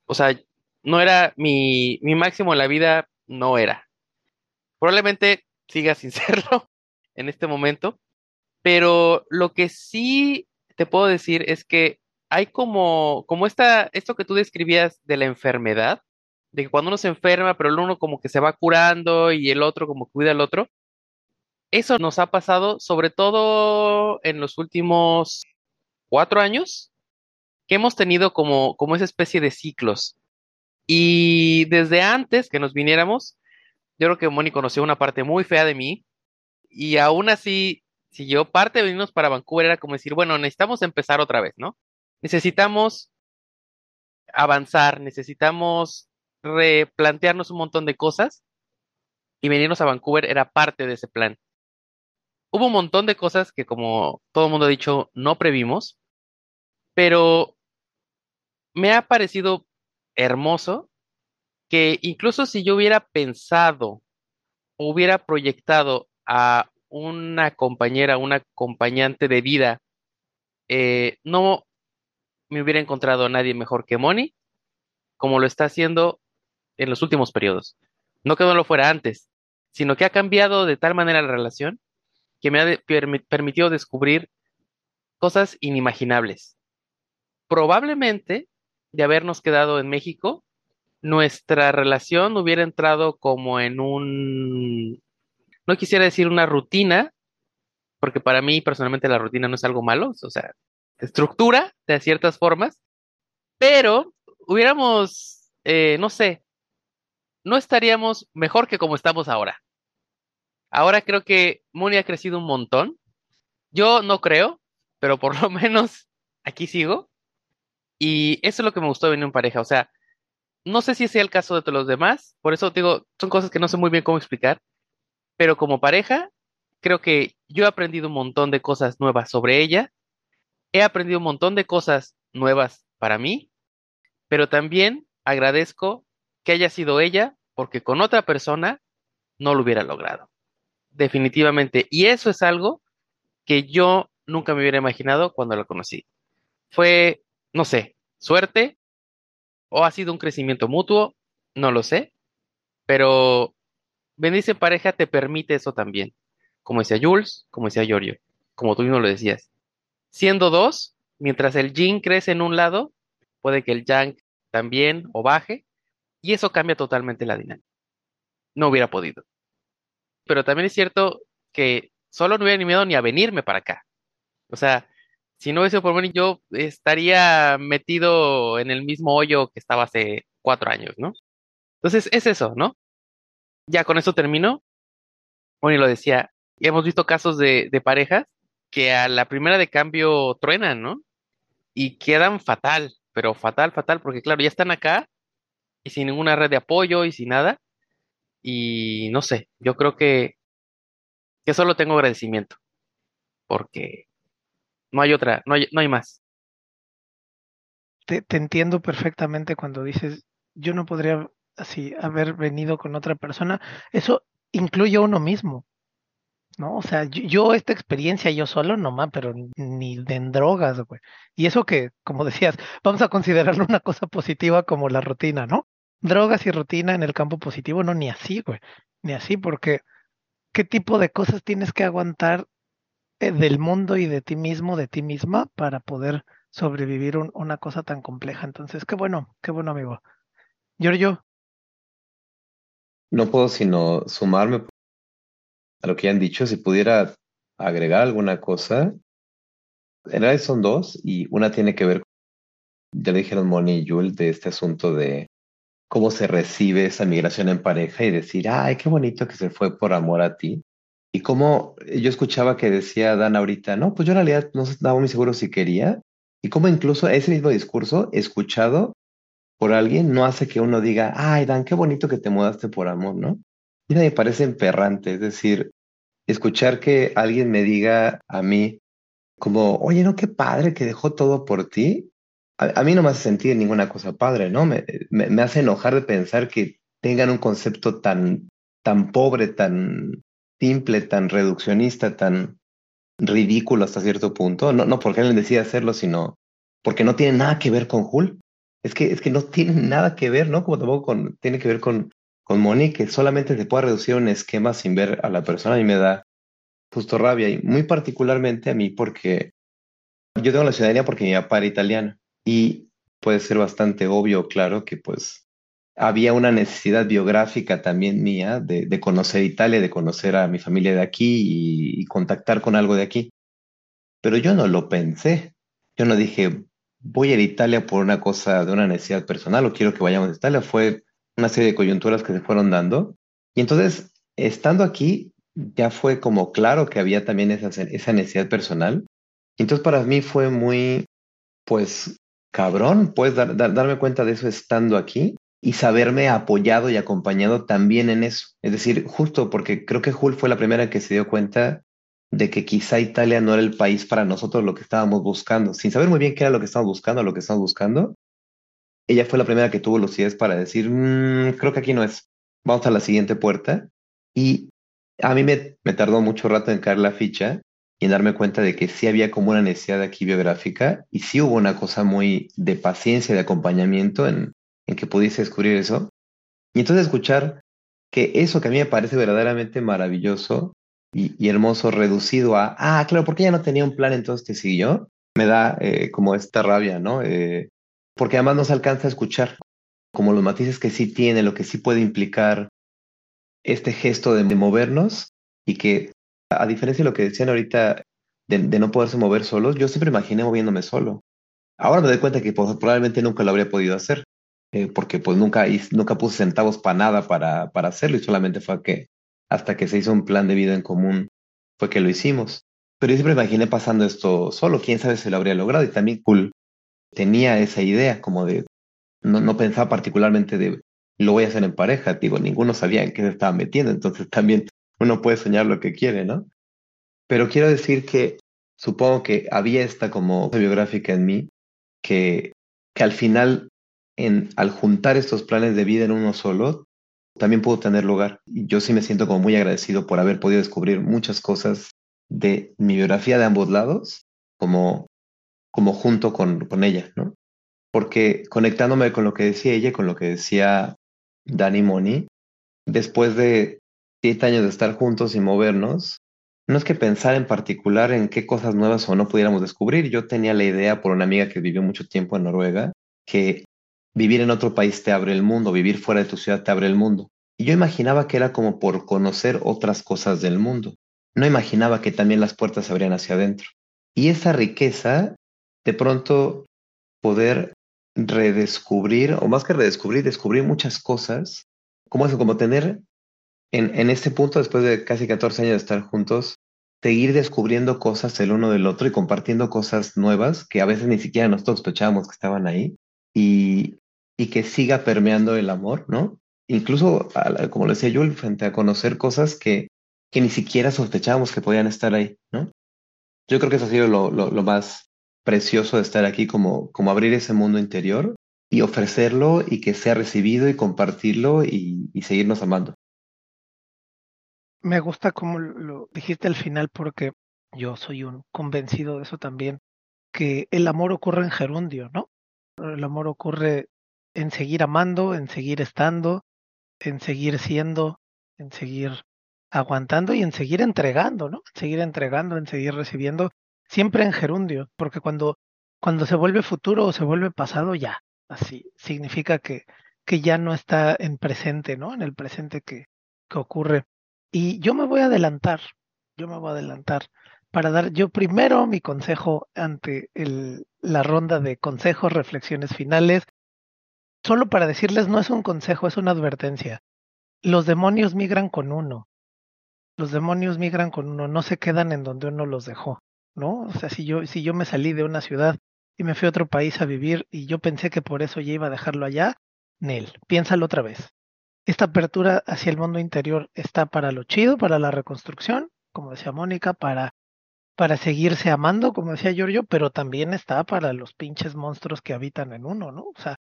O sea, no era mi, mi máximo en la vida, no era. Probablemente siga sin [LAUGHS] serlo en este momento, pero lo que sí te puedo decir es que hay como, como esta, esto que tú describías de la enfermedad, de que cuando uno se enferma, pero el uno como que se va curando y el otro como cuida al otro, eso nos ha pasado sobre todo en los últimos cuatro años, que hemos tenido como, como esa especie de ciclos. Y desde antes que nos viniéramos, yo creo que Moni conoció una parte muy fea de mí y aún así si yo parte de venirnos para Vancouver era como decir, bueno, necesitamos empezar otra vez, ¿no? Necesitamos avanzar, necesitamos replantearnos un montón de cosas y venirnos a Vancouver era parte de ese plan. Hubo un montón de cosas que, como todo el mundo ha dicho, no previmos, pero me ha parecido hermoso que incluso si yo hubiera pensado o hubiera proyectado a una compañera, una acompañante de vida, eh, no me hubiera encontrado a nadie mejor que Moni, como lo está haciendo en los últimos periodos. No que no lo fuera antes, sino que ha cambiado de tal manera la relación que me ha permitido descubrir cosas inimaginables. Probablemente, de habernos quedado en México, nuestra relación hubiera entrado como en un, no quisiera decir una rutina, porque para mí personalmente la rutina no es algo malo, o sea, estructura de ciertas formas, pero hubiéramos, eh, no sé, no estaríamos mejor que como estamos ahora. Ahora creo que Moni ha crecido un montón. Yo no creo, pero por lo [LAUGHS] menos aquí sigo. Y eso es lo que me gustó de venir en pareja. O sea, no sé si sea el caso de todos los demás, por eso digo, son cosas que no sé muy bien cómo explicar, pero como pareja, creo que yo he aprendido un montón de cosas nuevas sobre ella, he aprendido un montón de cosas nuevas para mí, pero también agradezco que haya sido ella, porque con otra persona no lo hubiera logrado. Definitivamente. Y eso es algo que yo nunca me hubiera imaginado cuando la conocí. Fue, no sé, suerte, o ha sido un crecimiento mutuo, no lo sé, pero venirse en pareja te permite eso también, como decía Jules, como decía Giorgio, como tú mismo lo decías. Siendo dos, mientras el yin crece en un lado, puede que el yang también o baje, y eso cambia totalmente la dinámica. No hubiera podido. Pero también es cierto que solo no hubiera ni miedo ni a venirme para acá. O sea, si no hubiese por mí, yo estaría metido en el mismo hoyo que estaba hace cuatro años, ¿no? Entonces, es eso, ¿no? Ya con eso termino. Y lo decía, hemos visto casos de, de parejas que a la primera de cambio truenan, ¿no? Y quedan fatal, pero fatal, fatal, porque claro, ya están acá y sin ninguna red de apoyo y sin nada. Y no sé, yo creo que, que solo tengo agradecimiento, porque no hay otra, no hay, no hay más. Te, entiendo perfectamente cuando dices, yo no podría así haber venido con otra persona. Eso incluye a uno mismo. ¿no? O sea, yo, yo, esta experiencia yo solo nomás, pero ni de en drogas, güey. Y eso que, como decías, vamos a considerarlo una cosa positiva como la rutina, ¿no? Drogas y rutina en el campo positivo, no, ni así, güey. Ni así, porque ¿qué tipo de cosas tienes que aguantar del mundo y de ti mismo, de ti misma, para poder sobrevivir un, una cosa tan compleja? Entonces, qué bueno, qué bueno, amigo. Giorgio. No puedo sino sumarme a lo que ya han dicho. Si pudiera agregar alguna cosa, en realidad son dos y una tiene que ver, ya le dijeron Moni y Yul, de este asunto de cómo se recibe esa migración en pareja y decir, ay, qué bonito que se fue por amor a ti. Y cómo yo escuchaba que decía Dan ahorita, no, pues yo en realidad no estaba muy seguro si quería. Y cómo incluso ese mismo discurso escuchado por alguien no hace que uno diga, ay, Dan, qué bonito que te mudaste por amor, ¿no? Y me parece emperrante, es decir, escuchar que alguien me diga a mí como, oye, no, qué padre que dejó todo por ti. A, mí no me hace sentir ninguna cosa padre, ¿no? Me, me, hace enojar de pensar que tengan un concepto tan, tan pobre, tan simple, tan reduccionista, tan ridículo hasta cierto punto. No, no porque alguien decida hacerlo, sino porque no tiene nada que ver con Jul. Es que, es que no tiene nada que ver, ¿no? Como tampoco con, tiene que ver con, con Moni, que solamente se puede reducir un esquema sin ver a la persona. A mí me da justo rabia, y muy particularmente a mí porque yo tengo la ciudadanía porque mi papá era italiano y puede ser bastante obvio, claro, que pues había una necesidad biográfica también mía de, de conocer Italia, de conocer a mi familia de aquí y, contactar con algo de aquí. Pero yo no lo pensé. Yo no dije, voy a ir a Italia por una cosa de una necesidad personal o quiero que vayamos a Italia. Fue una serie de coyunturas que se fueron dando. Y entonces, estando aquí, ya fue como claro que había también esa, esa necesidad personal. Y entonces para mí fue muy, pues, cabrón, pues, darme cuenta de eso estando aquí y saberme apoyado y acompañado también en eso. Es decir, justo porque creo que Jul fue la primera que se dio cuenta de que quizá Italia no era el país para nosotros lo que estábamos buscando, sin saber muy bien qué era lo que estábamos buscando, lo que estábamos buscando. Ella fue la primera que tuvo los ideas para decir, mm, creo que aquí no es, vamos a la siguiente puerta. Y a mí me, me, tardó mucho rato en caer la ficha y en darme cuenta de que sí había como una necesidad aquí biográfica y sí hubo una cosa muy de paciencia, de acompañamiento en, en que pudiese descubrir eso. Y entonces escuchar que eso que a mí me parece verdaderamente maravilloso y, hermoso, reducido a, ah, claro, porque ella no tenía un plan, entonces te siguió, me da eh, como esta rabia, ¿no? Eh, porque además no se alcanza a escuchar como los matices que sí tiene, lo que sí puede implicar este gesto de, movernos y que, a diferencia de lo que decían ahorita de, de, no poderse mover solos, yo siempre imaginé moviéndome solo. Ahora me doy cuenta que pues, probablemente nunca lo habría podido hacer, eh, porque pues nunca, nunca puse centavos para nada para, para hacerlo y solamente fue que hasta que se hizo un plan de vida en común fue que lo hicimos. Pero yo siempre imaginé pasando esto solo, quién sabe si lo habría logrado y también cool tenía esa idea como de, no, no pensaba particularmente de lo voy a hacer en pareja, digo, ninguno sabía en qué se estaba metiendo, entonces también uno puede soñar lo que quiere, ¿no? Pero quiero decir que supongo que había esta como biográfica en mí que, que al final, en, al juntar estos planes de vida en uno solo, también pudo tener lugar. Yo sí me siento como muy agradecido por haber podido descubrir muchas cosas de mi biografía de ambos lados, como, como junto con, con ella, ¿no? Porque conectándome con lo que decía ella, con lo que decía Dani Moni, después de siete años de estar juntos y movernos, no es que pensar en particular en qué cosas nuevas o no pudiéramos descubrir. Yo tenía la idea por una amiga que vivió mucho tiempo en Noruega, que vivir en otro país te abre el mundo, vivir fuera de tu ciudad te abre el mundo. Y yo imaginaba que era como por conocer otras cosas del mundo. No imaginaba que también las puertas se abrían hacia adentro. Y esa riqueza, de pronto poder redescubrir, o más que redescubrir, descubrir muchas cosas, como eso, como tener en, en este punto, después de casi 14 años de estar juntos, seguir descubriendo cosas el uno del otro y compartiendo cosas nuevas que a veces ni siquiera nosotros sospechábamos que estaban ahí y, y que siga permeando el amor, ¿no? Incluso, como le decía Yul, frente a conocer cosas que, que ni siquiera sospechábamos que podían estar ahí, ¿no? Yo creo que eso ha sido lo, lo, lo más precioso de estar aquí, como, como abrir ese mundo interior y ofrecerlo y que sea recibido y compartirlo y, y seguirnos amando. Me gusta como lo dijiste al final porque yo soy un convencido de eso también, que el amor ocurre en gerundio, ¿no? El amor ocurre en seguir amando, en seguir estando, en seguir siendo, en seguir aguantando y en seguir entregando, ¿no? En seguir entregando, en seguir recibiendo siempre en gerundio, porque cuando, cuando se vuelve futuro o se vuelve pasado, ya, así, significa que, que ya no está en presente, ¿no? En el presente que, que ocurre. Y yo me voy a adelantar, yo me voy a adelantar para dar yo primero mi consejo ante el, la ronda de consejos, reflexiones finales. Solo para decirles, no es un consejo, es una advertencia. Los demonios migran con uno. Los demonios migran con uno, no se quedan en donde uno los dejó. ¿no? O sea, si yo, si yo me salí de una ciudad y me fui a otro país a vivir y yo pensé que por eso ya iba a dejarlo allá. Nel, piénsalo otra vez. Esta apertura hacia el mundo interior está para lo chido, para la reconstrucción, como decía Mónica, para, para seguirse amando, como decía Giorgio, pero también está para los pinches monstruos que habitan en uno, ¿no? O sea,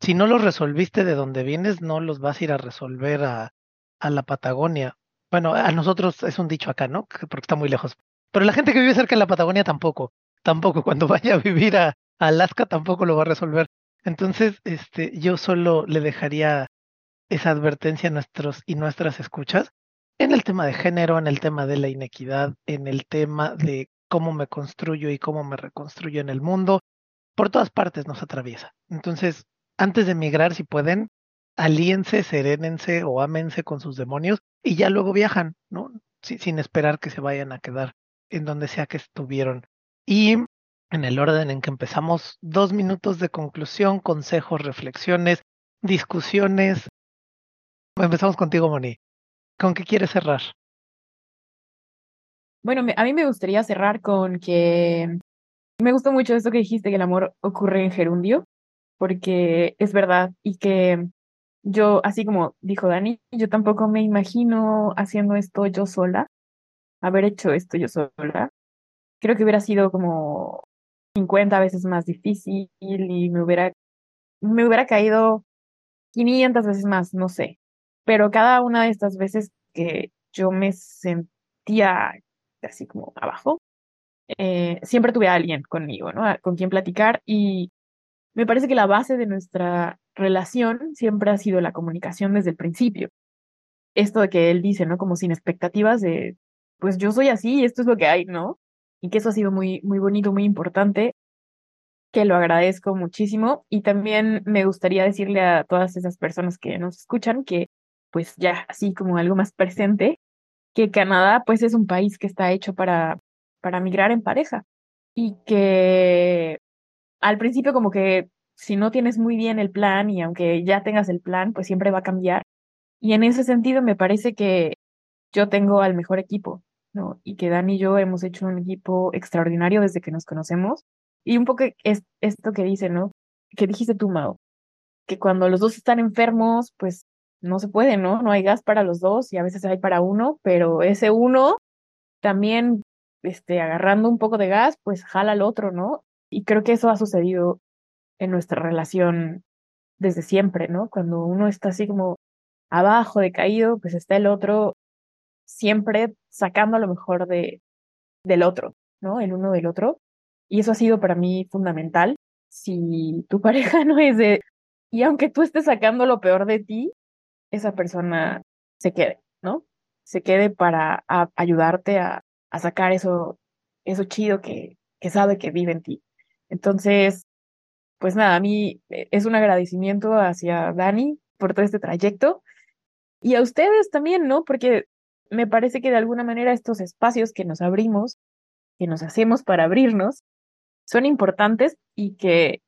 si no los resolviste de donde vienes, no los vas a ir a resolver a, a la Patagonia. Bueno, a nosotros es un dicho acá, ¿no? Porque está muy lejos. Pero la gente que vive cerca de la Patagonia tampoco. Tampoco. Cuando [LAUGHS] vaya a vivir a, Alaska tampoco lo va a resolver. Entonces, este, yo solo le dejaría esa advertencia a nuestros y nuestras escuchas en el tema de género, en el tema de la inequidad, en el tema de cómo me construyo y cómo me reconstruyo en el mundo. Por todas partes nos atraviesa. Entonces, antes de emigrar, si pueden, alíense, serénense o ámense con sus demonios y ya luego viajan, ¿no? sin esperar que se vayan a quedar en donde sea que estuvieron. Y en el orden en que empezamos, dos minutos de conclusión, consejos, reflexiones, discusiones. Empezamos contigo, Moni. ¿Con qué quieres cerrar? Bueno, a mí me gustaría cerrar con que me gustó mucho esto que dijiste, que el amor ocurre en gerundio, porque es verdad y que yo, así como dijo Dani, yo tampoco me imagino haciendo esto yo sola, haber hecho esto yo sola. Creo que hubiera sido como 50 veces más difícil y me hubiera, me hubiera caído 500 veces más, no sé. Pero cada una de estas veces que yo me sentía así como abajo, eh, siempre tuve a alguien conmigo, ¿no? Con quien platicar y me parece que la base de nuestra relación siempre ha sido la comunicación desde el principio. Esto de que él dice, ¿no? Como sin expectativas de, pues yo soy así y esto es lo que hay, ¿no? Y que eso ha sido muy, muy bonito, muy importante, que lo agradezco muchísimo. Y también me gustaría decirle a todas esas personas que nos escuchan que, pues ya así como algo más presente, que Canadá, pues es un país que está hecho para, para migrar en pareja y que al principio como que si no tienes muy bien el plan y aunque ya tengas el plan, pues siempre va a cambiar. Y en ese sentido me parece que yo tengo al mejor equipo, ¿no? Y que Dani y yo hemos hecho un equipo extraordinario desde que nos conocemos. Y un poco es esto que dice, ¿no? Que dijiste tú, Mao, que cuando los dos están enfermos, pues no se puede, ¿no? No hay gas para los dos y a veces hay para uno, pero ese uno también, este, agarrando un poco de gas, pues jala al otro, ¿no? Y creo que eso ha sucedido en nuestra relación desde siempre, ¿no? Cuando uno está así como abajo, decaído, pues está el otro siempre sacando lo mejor de, del otro, ¿no? El uno del otro. Y eso ha sido para mí fundamental. Si tu [LAUGHS] pareja no es de... Y aunque tú estés sacando lo peor de ti, esa persona se quede, ¿no? Se quede para ayudarte a, a, sacar eso, eso chido que, que sabe que vive en ti. Entonces, pues nada, a mí eh, es un agradecimiento hacia Dani por todo este trayecto y a ustedes también, ¿no? Porque me parece que de alguna manera estos espacios que nos abrimos, que nos hacemos para abrirnos, son importantes y que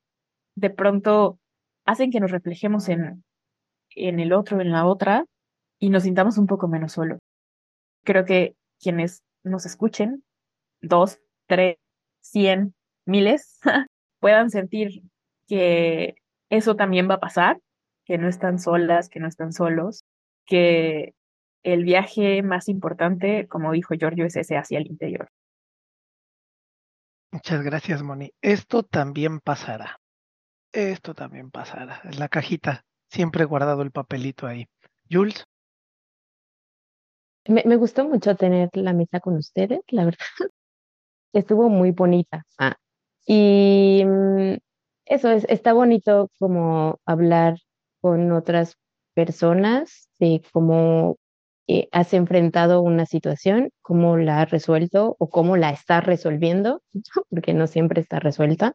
de pronto hacen que nos reflejemos en, en el otro, en la otra, y nos sintamos un poco menos solos. Creo que quienes nos escuchen, dos, tres, cien, miles, [LAUGHS] puedan sentir que eso también va a pasar, que no están solas, que no están solos, que el viaje más importante, como dijo Giorgio, es ese hacia el interior. Muchas gracias, Moni. Esto también pasará. Esto también pasará. En la cajita, siempre he guardado el papelito ahí. Jules. Me, me gustó mucho tener la mesa con ustedes, la verdad. [LAUGHS] Estuvo muy bonita. Ah, y mm, eso es, está bonito como hablar con otras personas de cómo eh, has enfrentado una situación, cómo la has resuelto o cómo la estás resolviendo, [LAUGHS] porque no siempre está resuelta.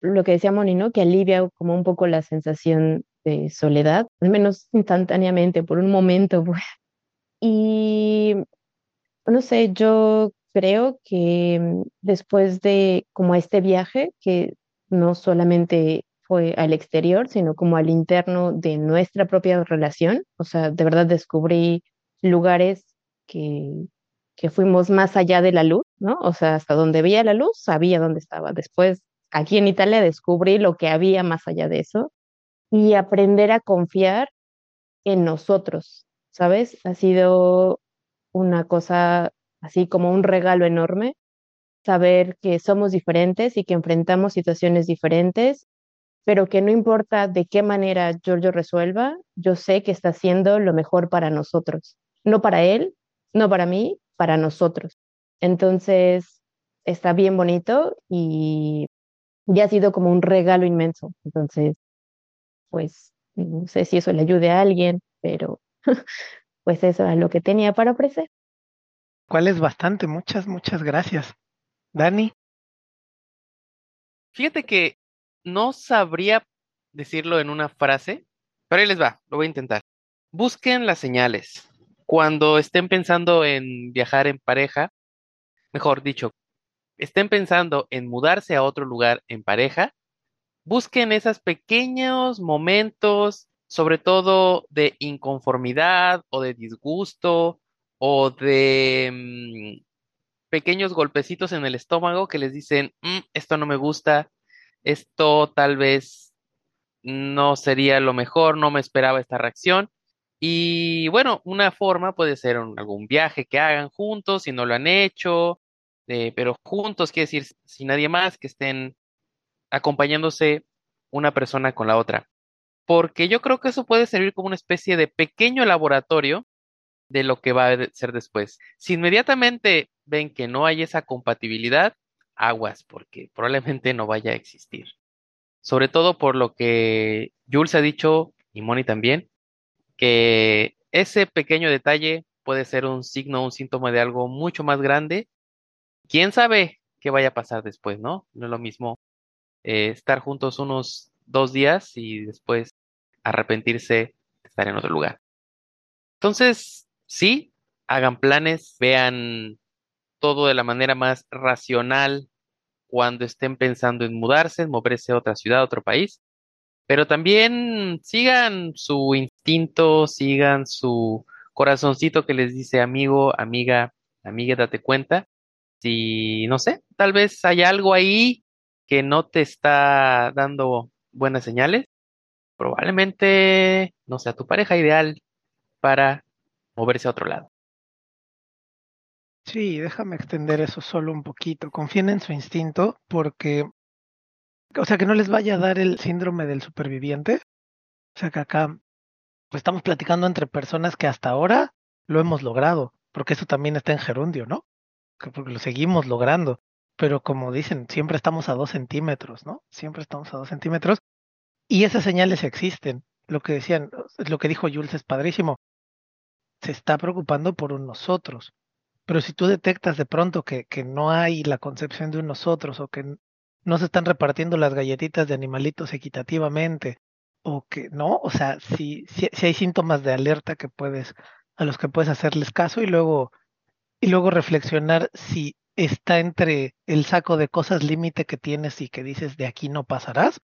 Lo que decía Moni, ¿no? Que alivia como un poco la sensación de soledad, al menos instantáneamente, por un momento. [LAUGHS] Pues. Y no sé, yo creo que mm, después de como este viaje, que no solamente fue al exterior, sino como al interno de nuestra propia relación, o sea, de verdad descubrí lugares que, que fuimos más allá de la luz, ¿no? O sea, hasta donde veía la luz, sabía dónde estaba. Después aquí en Italia descubrí lo que había más allá de eso y aprender a confiar en nosotros, ¿sabes? Ha sido una cosa así como un regalo enorme, saber que somos diferentes y que enfrentamos situaciones diferentes, pero que no importa de qué manera Giorgio resuelva, yo sé que está haciendo lo mejor para nosotros, no para él, no para mí, para nosotros. Entonces, está bien bonito y ya ha sido como un regalo inmenso. Entonces, pues, no sé si eso le ayude a alguien, pero [LAUGHS] pues eso es lo que tenía para ofrecer. ¿Cuál es bastante? Muchas, muchas gracias. Dani. Fíjate que no sabría decirlo en una frase, pero ahí les va, lo voy a intentar. Busquen las señales. Cuando estén pensando en viajar en pareja, mejor dicho, estén pensando en mudarse a otro lugar en pareja, busquen esos pequeños momentos, sobre todo de inconformidad o de disgusto o de mm, pequeños golpecitos en el estómago que les dicen, mm, esto no me gusta, esto tal vez no sería lo mejor, no me esperaba esta reacción. Y bueno, una forma puede ser algún viaje que hagan juntos, si no lo han hecho, eh, pero juntos quiere decir sin nadie más, que estén acompañándose una persona con la otra. Porque yo creo que eso puede servir como una especie de pequeño laboratorio de lo que va a ser después. Si inmediatamente ven que no hay esa compatibilidad, aguas, porque probablemente no vaya a existir. Sobre todo por lo que Jules ha dicho, y Moni también, que ese pequeño detalle puede ser un signo, un síntoma de algo mucho más grande quién sabe qué vaya a pasar después, ¿no? No es lo mismo eh, estar juntos unos dos días y después arrepentirse de estar en otro lugar. Entonces, sí, hagan planes, vean todo de la manera más racional cuando estén pensando en mudarse, en moverse a otra ciudad, a otro país, pero también sigan su instinto, sigan su corazoncito que les dice amigo, amiga, amiga, date cuenta si, no sé, tal vez hay algo ahí que no te está dando buenas señales, probablemente no sea tu pareja ideal para moverse a otro lado. Sí, déjame extender eso solo un poquito. Confíen en su instinto porque, o sea, que no les vaya a dar el síndrome del superviviente. O sea, que acá pues, estamos platicando entre personas que hasta ahora lo hemos logrado, porque eso también está en gerundio, ¿no? porque lo seguimos logrando, pero como dicen, siempre estamos a dos centímetros, ¿no? Siempre estamos a dos centímetros y esas señales existen. Lo que decían, lo que dijo Jules es padrísimo. Se está preocupando por un nosotros. Pero si tú detectas de pronto que, no hay la concepción de un nosotros o que no se están repartiendo las galletitas de animalitos equitativamente o que no, o sea, si, si, si hay síntomas de alerta que puedes, a los que puedes hacerles caso y luego y luego reflexionar si está entre el saco de cosas límite que tienes y que dices de aquí no pasarás,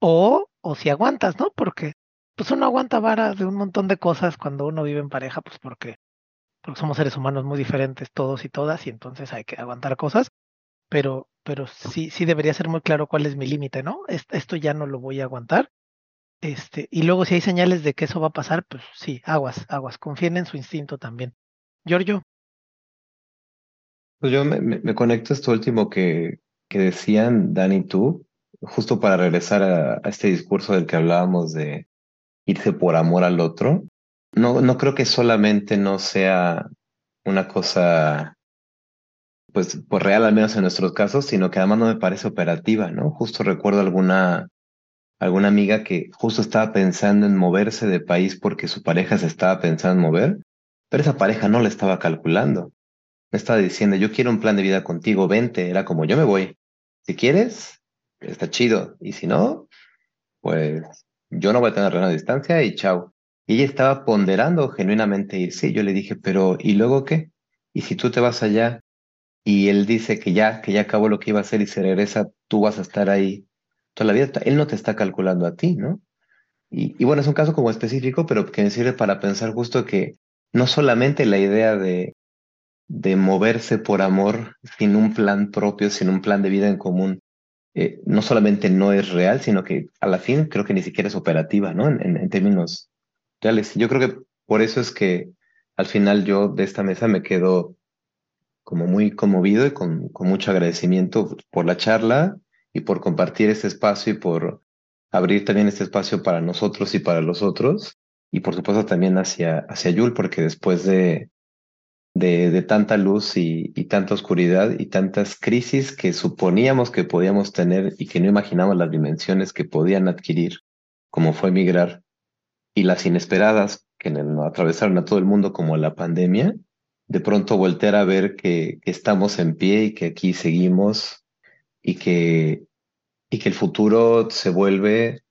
o, o si aguantas, ¿no? Porque pues uno aguanta vara de un montón de cosas cuando uno vive en pareja, pues porque, porque somos seres humanos muy diferentes todos y todas, y entonces hay que aguantar cosas, pero, pero sí, sí debería ser muy claro cuál es mi límite, ¿no? Esto ya no lo voy a aguantar. Este, y luego si hay señales de que eso va a pasar, pues sí, aguas, aguas, confíen en su instinto también. Giorgio. Pues yo me, conecto a esto último que, que decían Dani y tú, justo para regresar a, este discurso del que hablábamos de irse por amor al otro. No, no creo que solamente no sea una cosa, pues, pues real, al menos en nuestros casos, sino que además no me parece operativa, ¿no? Justo recuerdo alguna, alguna amiga que justo estaba pensando en moverse de país porque su pareja se estaba pensando en mover, pero esa pareja no le estaba calculando me estaba diciendo, yo quiero un plan de vida contigo, vente, era como, yo me voy. Si quieres, está chido. Y si no, pues yo no voy a tener una distancia y chao. Y ella estaba ponderando genuinamente irse. Yo le dije, pero ¿y luego qué? ¿Y si tú te vas allá y él dice que ya, que ya acabó lo que iba a hacer y se regresa, tú vas a estar ahí toda la vida? Él no te está calculando a ti, ¿no? Y, y bueno, es un caso como específico, pero que me sirve para pensar justo que no solamente la idea de de moverse por amor sin un plan propio, sin un plan de vida en común, eh, no solamente no es real, sino que a la fin creo que ni siquiera es operativa, ¿no? En, en términos reales. Yo creo que por eso es que al final yo de esta mesa me quedo como muy conmovido y con, con mucho agradecimiento por la charla y por compartir este espacio y por abrir también este espacio para nosotros y para los otros y por supuesto también hacia, hacia Yul, porque después de, de, de tanta luz y, y, tanta oscuridad y tantas crisis que suponíamos que podíamos tener y que no imaginamos las dimensiones que podían adquirir, como fue migrar, y las inesperadas que atravesaron a todo el mundo como la pandemia, de pronto voltear a ver que, que estamos en pie y que aquí seguimos y que, y que el futuro se vuelve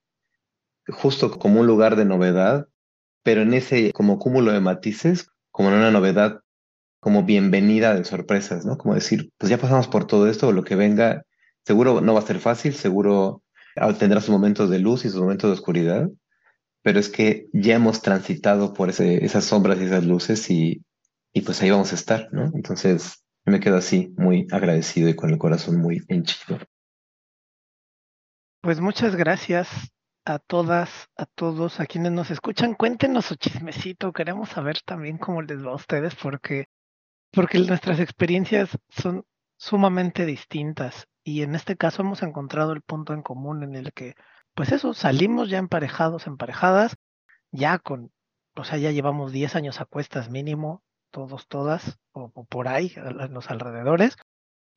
justo como un lugar de novedad, pero en ese como cúmulo de matices, como en una novedad, como bienvenida de sorpresas, ¿no? Como decir, pues ya pasamos por todo esto, lo que venga, seguro no va a ser fácil, seguro tendrá sus momentos de luz y sus momentos de oscuridad, pero es que ya hemos transitado por esas sombras y esas luces y, y pues ahí vamos a estar, ¿no? Entonces me quedo así, muy agradecido y con el corazón muy henchido. Pues muchas gracias a todas, a todos, a quienes nos escuchan. Cuéntenos su chismecito. Queremos saber también cómo les va a ustedes porque, porque nuestras experiencias son sumamente distintas. Y en este caso hemos encontrado el punto en común en el que, pues eso, salimos ya emparejados, emparejadas, ya con, o sea, ya llevamos 10 años a cuestas mínimo, todos, todas, o, o por ahí, en los alrededores.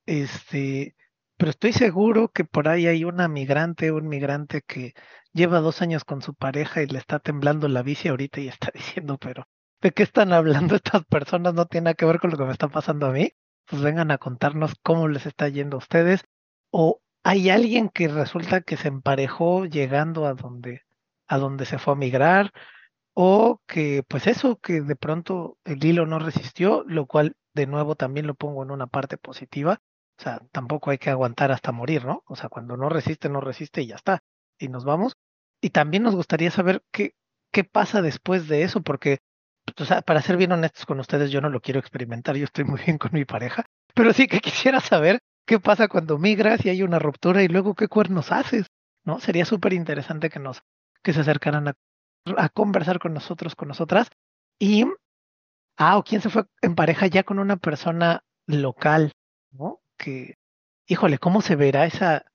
Este, pero estoy seguro que por ahí hay una migrante, un migrante que lleva dos años con su pareja y le está temblando la bici ahorita y está [LAUGHS] diciendo, pero ¿de qué están hablando [LAUGHS] estas personas? No tiene nada que ver con lo que me está pasando a mí. Pues vengan a contarnos cómo les está yendo a ustedes. O hay alguien que resulta que se emparejó llegando a donde, a donde se fue a migrar. O que, pues eso, que de pronto el hilo no resistió, lo cual de nuevo también lo pongo en una parte positiva o sea, tampoco hay que aguantar hasta morir, ¿no? O sea, cuando no resiste, no resiste y ya está. Y nos vamos. Y también nos gustaría saber qué, qué pasa después de eso, porque, o sea, para ser bien honestos con ustedes, yo no lo quiero experimentar, yo estoy muy bien con mi pareja, pero sí que [LAUGHS] quisiera saber qué pasa cuando migras y hay una ruptura y luego qué cuernos haces, ¿no? Sería súper interesante que nos, que se acercaran a, a conversar con nosotros, con nosotras. Y, ah, o quién se fue en pareja ya con una persona local, ¿no? que, híjole, ¿cómo se verá esa,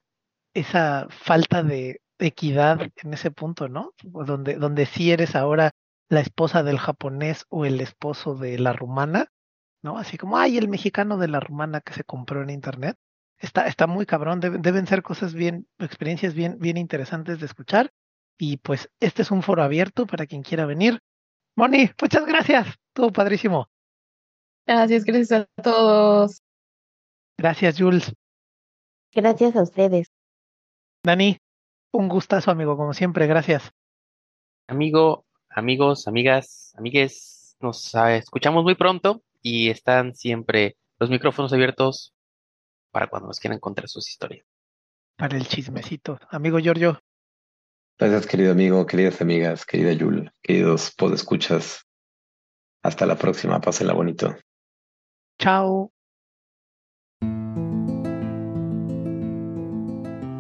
esa falta de equidad en ese punto, ¿no? Donde, donde sí eres ahora la esposa del japonés o el esposo de la rumana, ¿no? Así como, ay, el mexicano de la rumana que se compró en internet. Está, está muy cabrón, deben ser cosas bien, experiencias bien, bien interesantes de escuchar. Y pues este es un foro abierto para quien quiera venir. Moni, muchas gracias. Todo padrísimo. Gracias, gracias a todos. Gracias, Jules. Gracias a ustedes. Dani, un gustazo, amigo, como siempre, gracias. Amigo, amigos, amigas, amigues, nos uh, escuchamos muy pronto y están siempre los micrófonos abiertos para cuando nos quieran contar sus historias. Para el chismecito. Amigo Giorgio. Gracias, querido amigo, queridas amigas, querida Yul, queridos podescuchas. Hasta la próxima, pásenla bonito. Chao.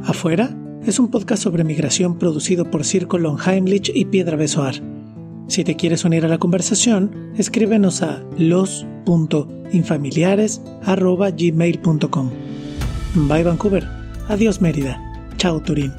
Afuera es un podcast sobre migración producido por Circo Heimlich y Piedra Besoar. Si te quieres unir a la conversación, escríbenos a los.infamiliares.gmail.com. Bye Vancouver. Adiós Mérida. Chao Turín.